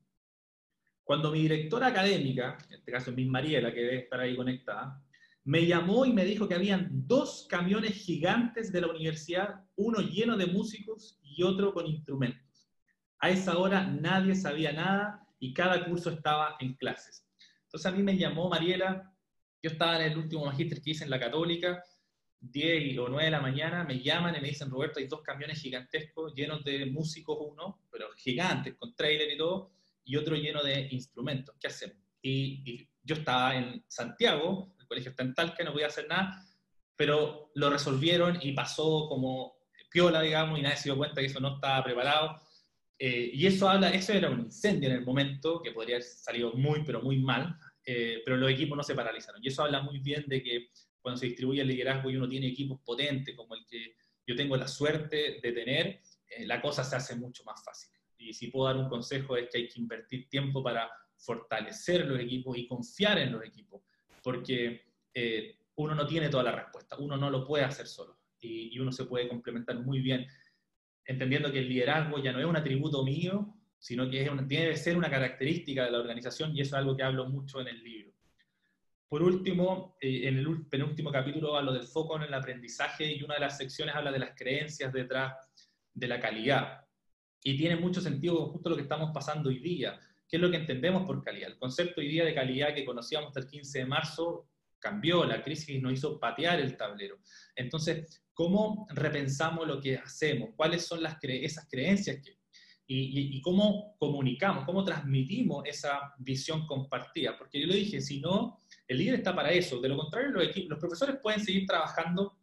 Cuando mi directora académica, en este caso Miss Mariela, que debe estar ahí conectada, me llamó y me dijo que habían dos camiones gigantes de la universidad, uno lleno de músicos y otro con instrumentos. A esa hora nadie sabía nada y cada curso estaba en clases. Entonces a mí me llamó Mariela, yo estaba en el último magíster que hice en la Católica, 10 o 9 de la mañana, me llaman y me dicen, Roberto, hay dos camiones gigantescos llenos de músicos uno, pero gigantes, con trailer y todo, y otro lleno de instrumentos. ¿Qué hacemos? Y, yo estaba en Santiago, el colegio está en Talca, no podía hacer nada, pero lo resolvieron y pasó como piola, digamos, y nadie se dio cuenta que eso no estaba preparado. Eh, y eso habla, eso era un incendio en el momento, que podría haber salido muy, pero muy mal, eh, pero los equipos no se paralizaron. Y eso habla muy bien de que cuando se distribuye el liderazgo y uno tiene equipos potentes, como el que yo tengo la suerte de tener, eh, la cosa se hace mucho más fácil y si puedo dar un consejo es que hay que invertir tiempo para fortalecer los equipos y confiar en los equipos, porque eh, uno no tiene toda la respuesta, uno no lo puede hacer solo y, uno se puede complementar muy bien, entendiendo que el liderazgo ya no es un atributo mío, sino que es una, que ser una característica de la organización y eso es algo que hablo mucho en el libro. Por último, eh, en el penúltimo capítulo hablo del foco en el aprendizaje y una de las secciones habla de las creencias detrás de la calidad. Y tiene mucho sentido justo lo que estamos pasando hoy día. ¿Qué es lo que entendemos por calidad? El concepto hoy día de calidad que conocíamos hasta el 15 de marzo cambió, la crisis nos hizo patear el tablero. Entonces, ¿cómo repensamos lo que hacemos? ¿Cuáles son esas creencias que, y, cómo comunicamos, cómo transmitimos esa visión compartida? Porque yo lo dije, si no, el líder está para eso. De lo contrario, los, equipos, los profesores pueden seguir trabajando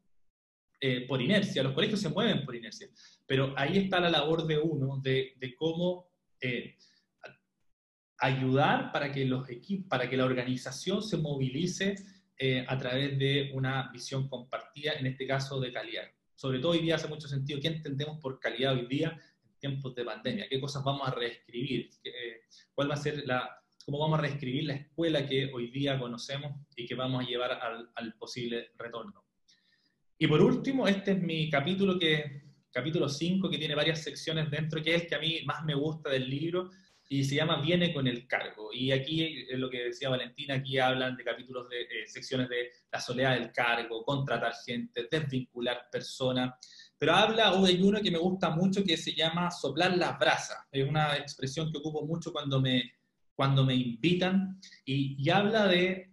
eh, por inercia, los colegios se mueven por inercia, pero ahí está la labor de uno, de, cómo eh, ayudar para que, los equipos, para que la organización se movilice eh, a través de una visión compartida, en este caso de calidad. Sobre todo hoy día hace mucho sentido, ¿qué entendemos por calidad hoy día tiempos de pandemia? ¿Qué cosas vamos a reescribir? ¿Cuál va a ser la, cómo vamos a reescribir la escuela que hoy día conocemos y que vamos a llevar al, al posible retorno? Y por último, este es mi capítulo que capítulo 5, que tiene varias secciones dentro, que es el que a mí más me gusta del libro, y se llama Viene con el cargo. Y aquí es lo que decía Valentina, aquí hablan de capítulos de eh, secciones de la soledad del cargo, contratar gente, desvincular personas. Pero habla hay uno que me gusta mucho que se llama soplar las brasas. Es una expresión que ocupo mucho cuando me, cuando me invitan y, habla de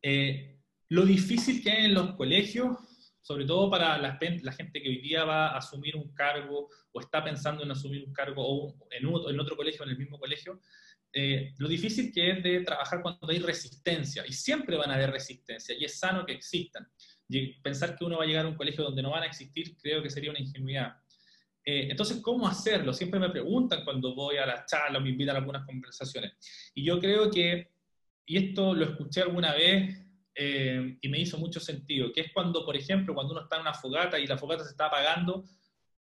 eh, lo difícil que es en los colegios sobre todo para la, gente que hoy día va a asumir un cargo o está pensando en asumir un cargo o en, en otro colegio, en el mismo colegio, eh, lo difícil que es de trabajar cuando hay resistencia, y siempre van a haber resistencia, y es sano que existan. Pensar que uno va a llegar a un colegio donde no van a existir, creo que sería una ingenuidad. Eh, entonces, ¿cómo hacerlo? Siempre me preguntan cuando voy a las charlas, me invitan a algunas conversaciones. Y yo creo que, y esto lo escuché alguna vez eh, y me hizo mucho sentido, que es cuando, por ejemplo, cuando uno está en una fogata y la fogata se está apagando,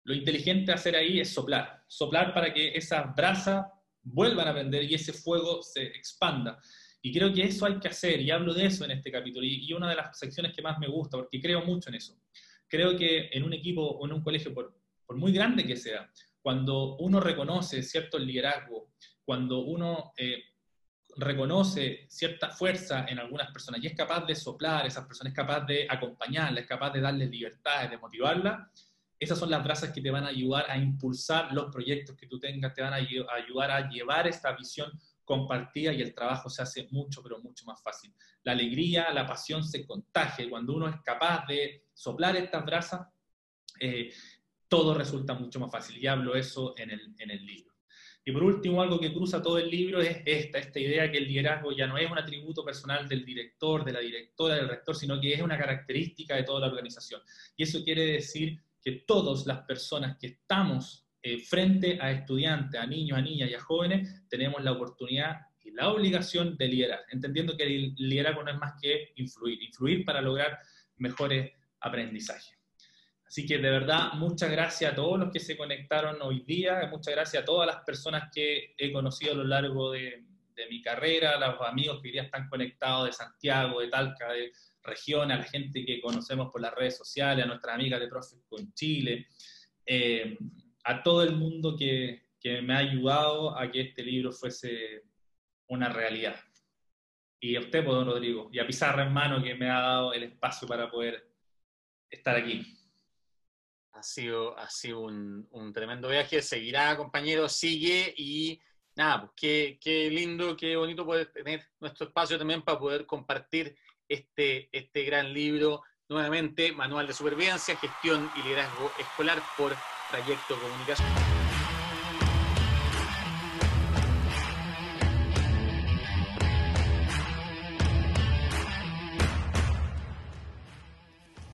lo inteligente hacer ahí es soplar, soplar para que esas brasas vuelvan a prender y ese fuego se expanda. Y creo que eso hay que hacer, y hablo de eso en este capítulo, y, una de las secciones que más me gusta, porque creo mucho en eso. Creo que en un equipo o en un colegio, por, por muy grande que sea, cuando uno reconoce cierto liderazgo, cuando uno eh, reconoce cierta fuerza en algunas personas y es capaz de soplar esas personas, es capaz de acompañarlas, es capaz de darles libertades, de motivarlas, esas son las brasas que te van a ayudar a impulsar los proyectos que tú tengas, te van a ayudar a llevar esta visión compartida y el trabajo se hace mucho, pero mucho más fácil. La alegría, la pasión se contagia cuando uno es capaz de soplar estas brasas, eh, todo resulta mucho más fácil. Y hablo eso en el, en el libro. Y por último, algo que cruza todo el libro es esta, esta idea que el liderazgo ya no es un atributo personal del director, de la directora, del rector, sino que es una característica de toda la organización. Y eso quiere decir que todas las personas que estamos eh, frente a estudiantes, a niños, a niñas y a jóvenes, tenemos la oportunidad y la obligación de liderar, entendiendo que el liderazgo no es más que influir, influir para lograr mejores aprendizajes. Así que de verdad, muchas gracias a todos los que se conectaron hoy día, muchas gracias a todas las personas que he conocido a lo largo de, mi carrera, a los amigos que hoy día están conectados de Santiago, de Talca, de región, a la gente que conocemos por las redes sociales, a nuestras amigas de Profes con Chile, eh, a todo el mundo que, me ha ayudado a que este libro fuese una realidad. Y a usted, pues, don Rodrigo, y a Pizarra en mano que me ha dado el espacio para poder estar aquí. Ha sido, ha sido un, un, tremendo viaje. Seguirá, compañero, sigue y nada, pues qué, qué, lindo, qué bonito poder tener nuestro espacio también para poder compartir este, este gran libro. Nuevamente, Manual de Supervivencia, Gestión y Liderazgo Escolar por Trayecto Comunicación.